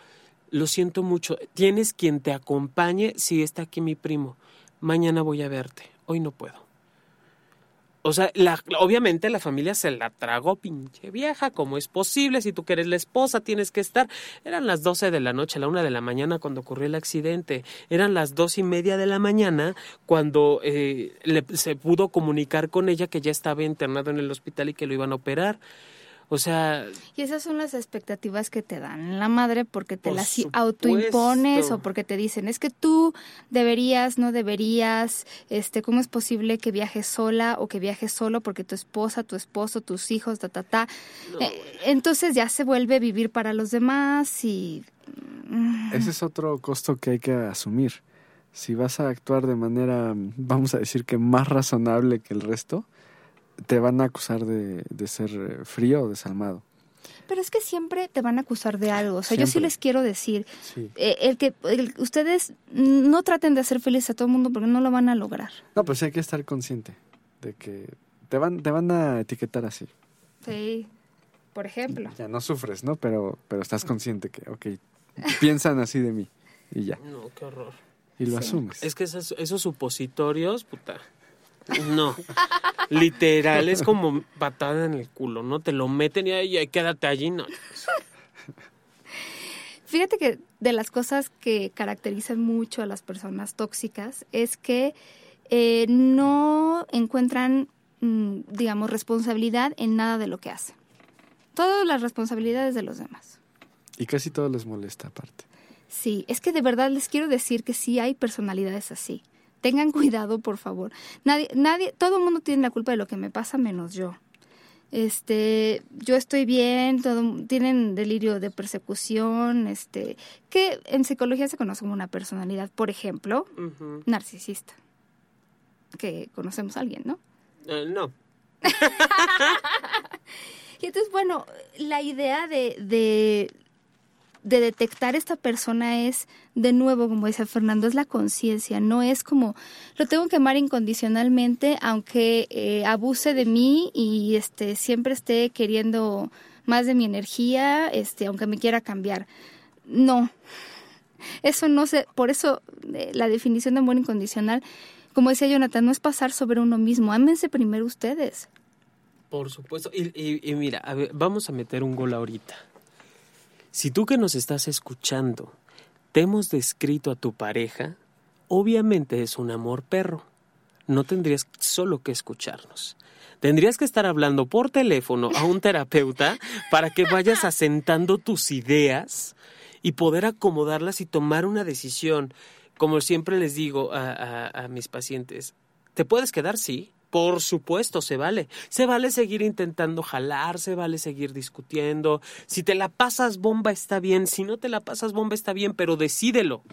lo siento mucho, tienes quien te acompañe, si está aquí mi primo, mañana voy a verte, hoy no puedo. O sea, la, obviamente la familia se la tragó, pinche vieja, ¿cómo es posible? Si tú que eres la esposa, tienes que estar. Eran las 12 de la noche, la una de la mañana cuando ocurrió el accidente. Eran las dos y media de la mañana cuando eh, le, se pudo comunicar con ella que ya estaba internado en el hospital y que lo iban a operar. O sea, Y esas son las expectativas que te dan la madre porque te Por las supuesto. autoimpones o porque te dicen, es que tú deberías, no deberías, este, ¿cómo es posible que viajes sola o que viajes solo porque tu esposa, tu esposo, tus hijos, ta, ta, ta? Eh, entonces ya se vuelve vivir para los demás y... mm, Ese es otro costo que hay que asumir. Si vas a actuar de manera, vamos a decir que más razonable que el resto, te van a acusar de, de ser eh, frío o desalmado. Pero es que siempre te van a acusar de algo. O sea, yo sí les quiero decir, Sí. eh, el que el- ustedes no traten de hacer feliz a todo el mundo porque no lo van a lograr. No, pues sí hay que estar consciente de que te van, te van a etiquetar así. Sí, por ejemplo. Ya no sufres, ¿no? Pero, pero estás consciente que, ok, piensan así de mí y ya. no, qué horror. Y lo Sí. asumes. Es que esos, esos supositorios, puta. No. Literal, es como patada en el culo, ¿no? Te lo meten y ahí quédate allí, no. Fíjate que de las cosas que caracterizan mucho a las personas tóxicas es que eh, no encuentran, mm, digamos, responsabilidad en nada de lo que hacen. Todas las responsabilidades de los demás. Y casi todo les molesta aparte. Sí, es que de verdad les quiero decir que sí hay personalidades así. Tengan cuidado, por favor. Nadie, nadie, todo el mundo tiene la culpa de lo que me pasa menos yo. Este, yo estoy bien, todo, tienen delirio de persecución, este, que en psicología se conoce como una personalidad, por ejemplo, narcisista. Que conocemos a alguien, ¿no? Eh, no. Y entonces, bueno, la idea de, de, de detectar esta persona es, de nuevo, como dice Fernando, es la conciencia, no es como, lo tengo que amar incondicionalmente, aunque eh, abuse de mí y este siempre esté queriendo más de mi energía, este, aunque me quiera cambiar. No, eso no se, por eso eh, la definición de amor incondicional, como decía Jonathan, no es pasar sobre uno mismo, ámense primero ustedes. Por supuesto. Y, y- y mira, a ver, vamos a meter un gol ahorita. Si tú que nos estás escuchando te hemos descrito a tu pareja, obviamente es un amor perro. No tendrías solo que escucharnos. Tendrías que estar hablando por teléfono a un terapeuta para que vayas asentando tus ideas y poder acomodarlas y tomar una decisión. Como siempre les digo a, a- a mis pacientes, ¿te puedes quedar? Sí. Por supuesto, se vale. Se vale seguir intentando jalar, se vale seguir discutiendo. Si te la pasas bomba está bien, si no te la pasas bomba está bien, pero decídelo.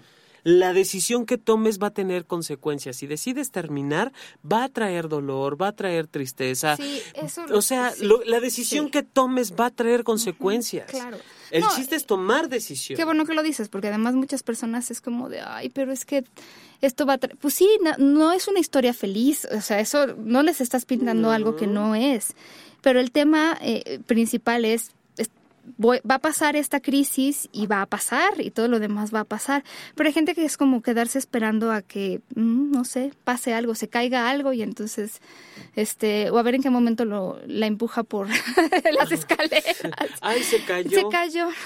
La decisión que tomes va a tener consecuencias. Si decides terminar, va a traer dolor, va a traer tristeza. Sí, eso o sea, sí, lo- la decisión sí. que tomes va a traer consecuencias. claro. El No, chiste es tomar decisión. Qué bueno que lo dices, porque además muchas personas es como de, ay, pero es que esto va a... tra-". Pues sí, no, no es una historia feliz, o sea, eso no les estás pintando algo que no es. Pero el tema eh, principal es- voy- va a pasar esta crisis y va a pasar y todo lo demás va a pasar. Pero hay gente que es como quedarse esperando a que, mm, no sé, pase algo, se caiga algo y entonces, este, o a ver en qué momento lo, la empuja por las escaleras. Ay, se cayó. Se cayó.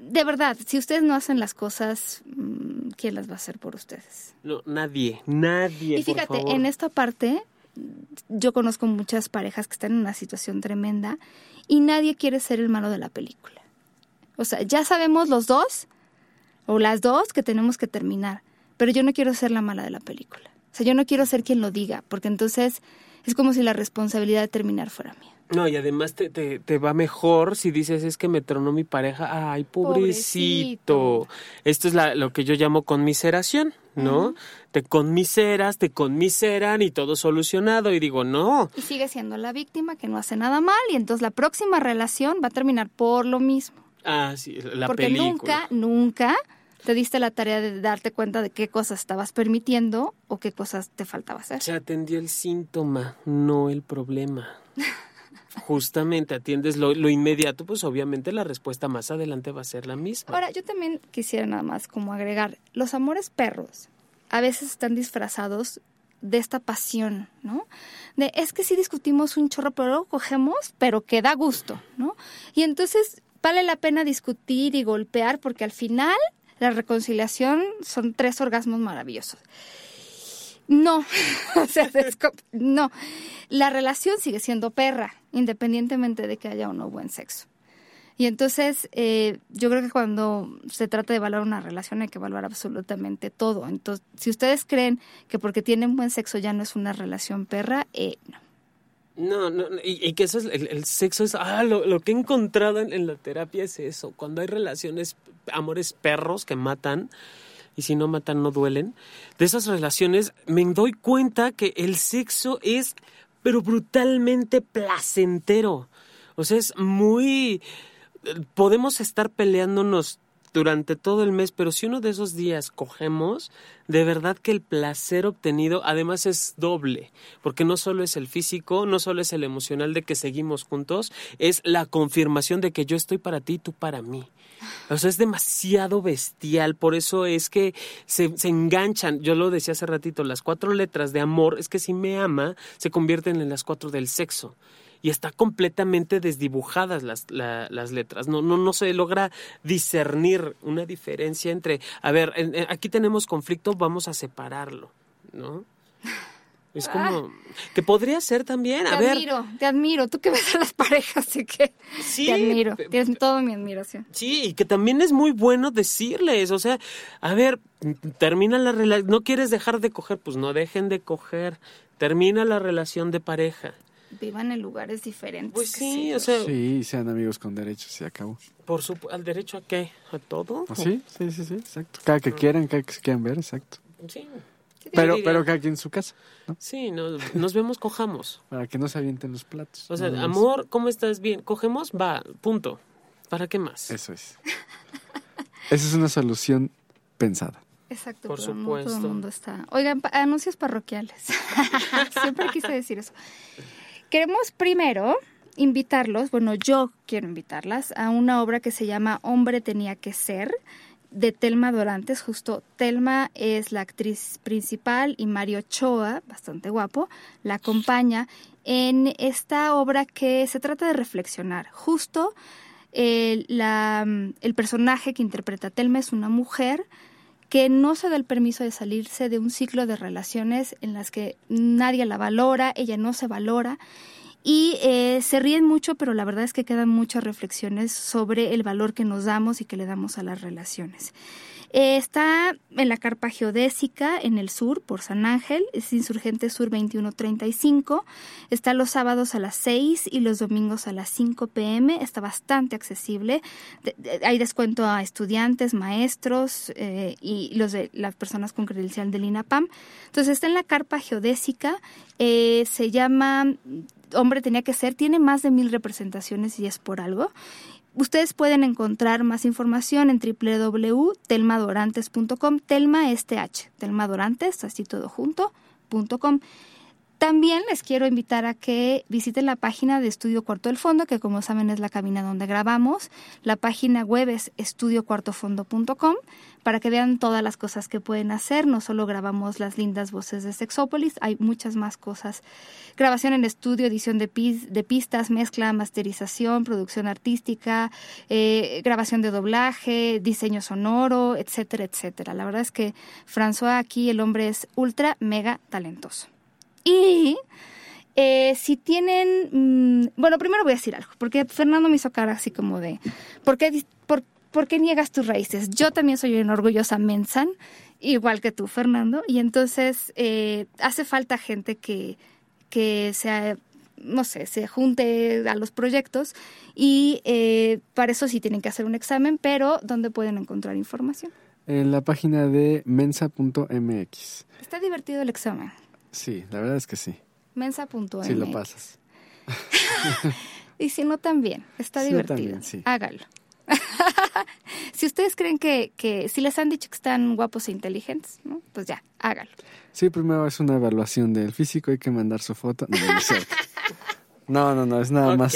De verdad, si ustedes no hacen las cosas, mm, ¿quién las va a hacer por ustedes? No, nadie, nadie. Y por fíjate, favor. en esta parte, yo conozco muchas parejas que están en una situación tremenda y nadie quiere ser el malo de la película. O sea, ya sabemos los dos o las dos que tenemos que terminar, pero yo no quiero ser la mala de la película. O sea, yo no quiero ser quien lo diga, porque entonces es como si la responsabilidad de terminar fuera mía. No, y además te, te, te va mejor si dices es que me tronó mi pareja. Ay, pobrecito. Pobrecito. Esto es la, lo que yo llamo conmiseración, ¿no? Te conmiseras, te conmiseran y todo solucionado. Y digo, no. Y sigue siendo la víctima que no hace nada mal y entonces la próxima relación va a terminar por lo mismo. Ah, sí, la Porque película. nunca, nunca te diste la tarea de darte cuenta de qué cosas estabas permitiendo o qué cosas te faltaba hacer. Se atendió el síntoma, no el problema. Justamente atiendes lo, inmediato, pues obviamente la respuesta más adelante va a ser la misma. Ahora, yo también quisiera nada más como agregar, los amores perros a veces están disfrazados de esta pasión, ¿no? De es que sí discutimos un chorro, pero luego cogemos, pero que da gusto, ¿no? Y entonces vale la pena discutir y golpear porque al final la reconciliación son tres orgasmos maravillosos. No, o sea, no. La relación sigue siendo perra, independientemente de que haya o no buen sexo. Y entonces, eh, yo creo que cuando se trata de evaluar una relación hay que evaluar absolutamente todo. Entonces, si ustedes creen que porque tienen buen sexo ya no es una relación perra, eh, no. No, no, y, y que eso es, el, sexo es, ah, lo, que he encontrado en, en la terapia es eso, cuando hay relaciones, amores perros que matan, y si no matan no duelen, de esas relaciones me doy cuenta que el sexo es, pero brutalmente placentero, o sea, es muy, podemos estar peleándonos durante todo el mes, pero si uno de esos días cogemos, de verdad que el placer obtenido además es doble, porque no solo es el físico, no solo es el emocional de que seguimos juntos, es la confirmación de que yo estoy para ti y tú para mí. O sea, es demasiado bestial, por eso es que se, se enganchan. Yo lo decía hace ratito, las cuatro letras de amor, es que si me ama, se convierten en las cuatro del sexo y está completamente desdibujadas las, la- las letras. No, no, no se logra discernir una diferencia entre, a ver, en- en- aquí tenemos conflicto, vamos a separarlo, ¿no? Es como que podría ser también, Te a ver, admiro, te admiro. Tú que ves a las parejas, así que Sí, te admiro. Tienes toda mi admiración. Sí, y que también es muy bueno decirles, o sea, a ver, termina la relación, no quieres dejar de coger, pues no dejen de coger, termina la relación de pareja. Vivan en lugares diferentes. Pues sí, o sea, Sí, sean amigos con derechos y acabó. por supuesto, ¿al derecho a qué? ¿A todo? ¿Ah, Sí, sí, sí, sí, exacto. Cada que quieran, cada que se quieran ver, exacto. Sí. Pero, pero cada quien en su casa, ¿no? Sí, no- nos vemos, cojamos. Para que no se avienten los platos. O sea, amor, ¿cómo estás? Bien, cogemos, va, punto. ¿Para qué más? Eso es. Esa es una solución pensada. Exacto, Por no todo supuesto. el mundo está. Oigan, pa- anuncios parroquiales. Siempre quise decir eso. Queremos primero invitarlos, bueno, yo quiero invitarlas a una obra que se llama Hombre tenía que ser de Telma Dorantes, justo Telma es la actriz principal y Mario Choa, bastante guapo, la acompaña en esta obra que se trata de reflexionar. Justo el, la, el personaje que interpreta Telma es una mujer que no se da el permiso de salirse de un ciclo de relaciones en las que nadie la valora, ella no se valora y eh, se ríen mucho, pero la verdad es que quedan muchas reflexiones sobre el valor que nos damos y que le damos a las relaciones. Eh, está en la carpa geodésica en el sur, por San Ángel, es Insurgente Sur 2135. Está los sábados a las 6 y los domingos a las 5 pm. Está bastante accesible. Hay descuento a estudiantes, maestros eh, y los de las personas con credencial del INAPAM. Entonces está en la carpa geodésica. eh, se llama Hombre tenía que ser. Tiene más de mil representaciones y es por algo. Ustedes pueden encontrar más información en www.telmadorantes.com. Telma es TH, Telmadorantes, así todo junto, punto com. También les quiero invitar a que visiten la página de Estudio Cuarto del Fondo, que como saben es la cabina donde grabamos. La página web es estudiocuartofondo.com para que vean todas las cosas que pueden hacer. No solo grabamos las lindas voces de Sexópolis, hay muchas más cosas. Grabación en estudio, edición de, de pistas, mezcla, masterización, producción artística, eh, grabación de doblaje, diseño sonoro, etcétera, etcétera. La verdad es que François aquí, el hombre es ultra, mega talentoso. Y eh, si tienen, mm, bueno, primero voy a decir algo, porque Fernando me hizo cara así como de, ¿por qué, por, por qué niegas tus raíces? Yo también soy una orgullosa mensan, igual que tú, Fernando, y entonces eh, hace falta gente que, que sea no sé, se junte a los proyectos y eh, para eso sí tienen que hacer un examen, pero ¿dónde pueden encontrar información? En la página de mensa.mx. Está divertido el examen. Sí, la verdad es que sí. Mensa.mx. Sí lo pasas. Y si no, también. Está Si no, divertido. también, sí. Hágalo. si ustedes creen que, que, si les han dicho que están guapos e inteligentes, ¿no? pues ya, hágalo. Sí, primero es una evaluación del físico, hay que mandar su foto. No, no, no, no, es nada más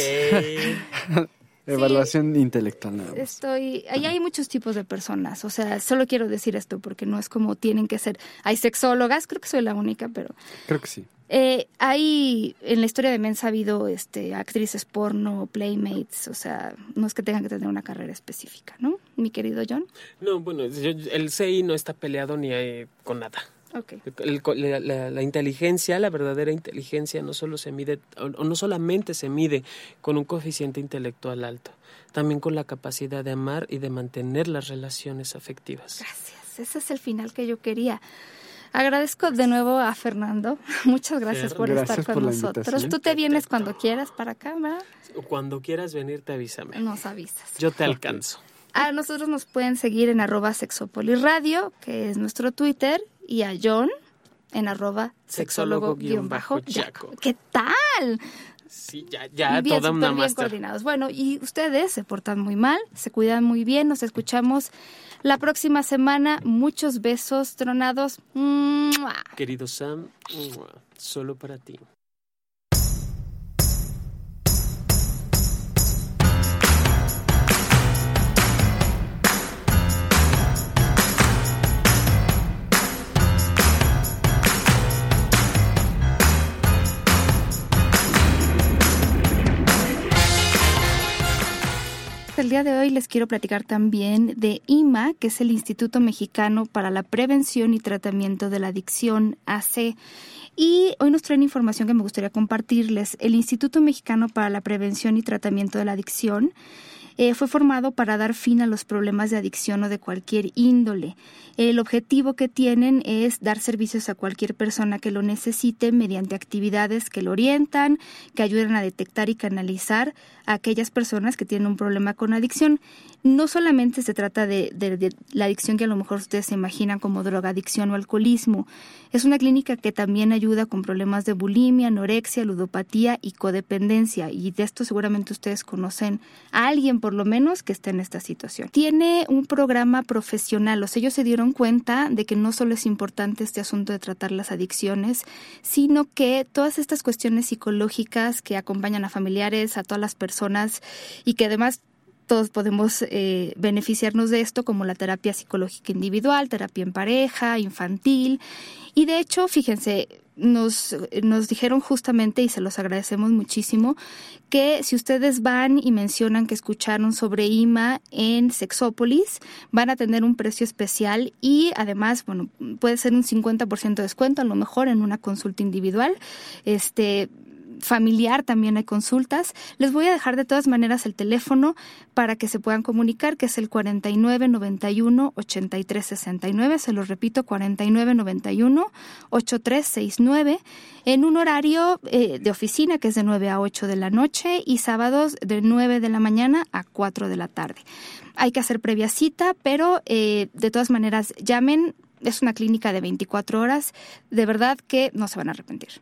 Evaluación intelectual. Nada más. Estoy, ahí hay muchos tipos de personas, o sea, solo quiero decir esto porque no es como tienen que ser, hay sexólogas, creo que soy la única, pero Creo que sí. eh, hay, en la historia de Mensa ha habido este, actrices porno, playmates, o sea, no es que tengan que tener una carrera específica, ¿no? Mi querido John. No, bueno, yo- el CI no está peleado ni eh, con nada. Ok. El la, la- la inteligencia, la verdadera inteligencia, no solo se mide, o o no solamente se mide con un coeficiente intelectual alto, también con la capacidad de amar y de mantener las relaciones afectivas. Gracias. Ese es el final que yo quería. Agradezco de nuevo a Fernando. Muchas gracias por gracias estar con por nosotros. Tú te vienes cuando quieras para acá, ¿verdad? Cuando quieras venir, te avísame. Nos avisas. Yo te alcanzo. A nosotros nos pueden seguir en arroba sexopoliradio, que es nuestro Twitter, y a John en arroba sexólogo-yaco. ¿Qué tal? Sí, ya, ya, bien, toda una bien coordinados. Bueno, y ustedes se portan muy mal, se cuidan muy bien, nos escuchamos la próxima semana. Muchos besos tronados. Querido Sam, solo para ti. Día de hoy les quiero platicar también de IMA, que es el Instituto Mexicano para la Prevención y Tratamiento de la Adicción, AC. Y hoy nos traen información que me gustaría compartirles. El Instituto Mexicano para la Prevención y Tratamiento de la Adicción eh, fue formado para dar fin a los problemas de adicción o de cualquier índole. El objetivo que tienen es dar servicios a cualquier persona que lo necesite mediante actividades que lo orientan, que ayudan a detectar y canalizar a aquellas personas que tienen un problema con adicción. No solamente se trata de, de- de la adicción que a lo mejor ustedes se imaginan como drogadicción o alcoholismo. Es una clínica que también ayuda con problemas de bulimia, anorexia, ludopatía y codependencia. Y de esto seguramente ustedes conocen a alguien por lo menos que está en esta situación. Tiene un programa profesional, o sea, ellos se dieron cuenta de que no solo es importante este asunto de tratar las adicciones, sino que todas estas cuestiones psicológicas que acompañan a familiares, a todas las personas y que además todos podemos eh, beneficiarnos de esto, como la terapia psicológica individual, terapia en pareja, infantil. Y de hecho, fíjense, nos, nos dijeron justamente, y se los agradecemos muchísimo, que si ustedes van y mencionan que escucharon sobre IMA en Sexópolis, van a tener un precio especial y además, bueno, puede ser un 50% de descuento, a lo mejor en una consulta individual. Este familiar también hay consultas. Les voy a dejar de todas maneras el teléfono para que se puedan comunicar, que es el 4991 8369. Se los repito, 4991 8369 en un horario eh, de oficina que es de 9 a 8 de la noche y sábados de 9 de la mañana a 4 de la tarde. Hay que hacer previa cita, pero eh, de todas maneras llamen. Es una clínica de 24 horas. De verdad que no se van a arrepentir.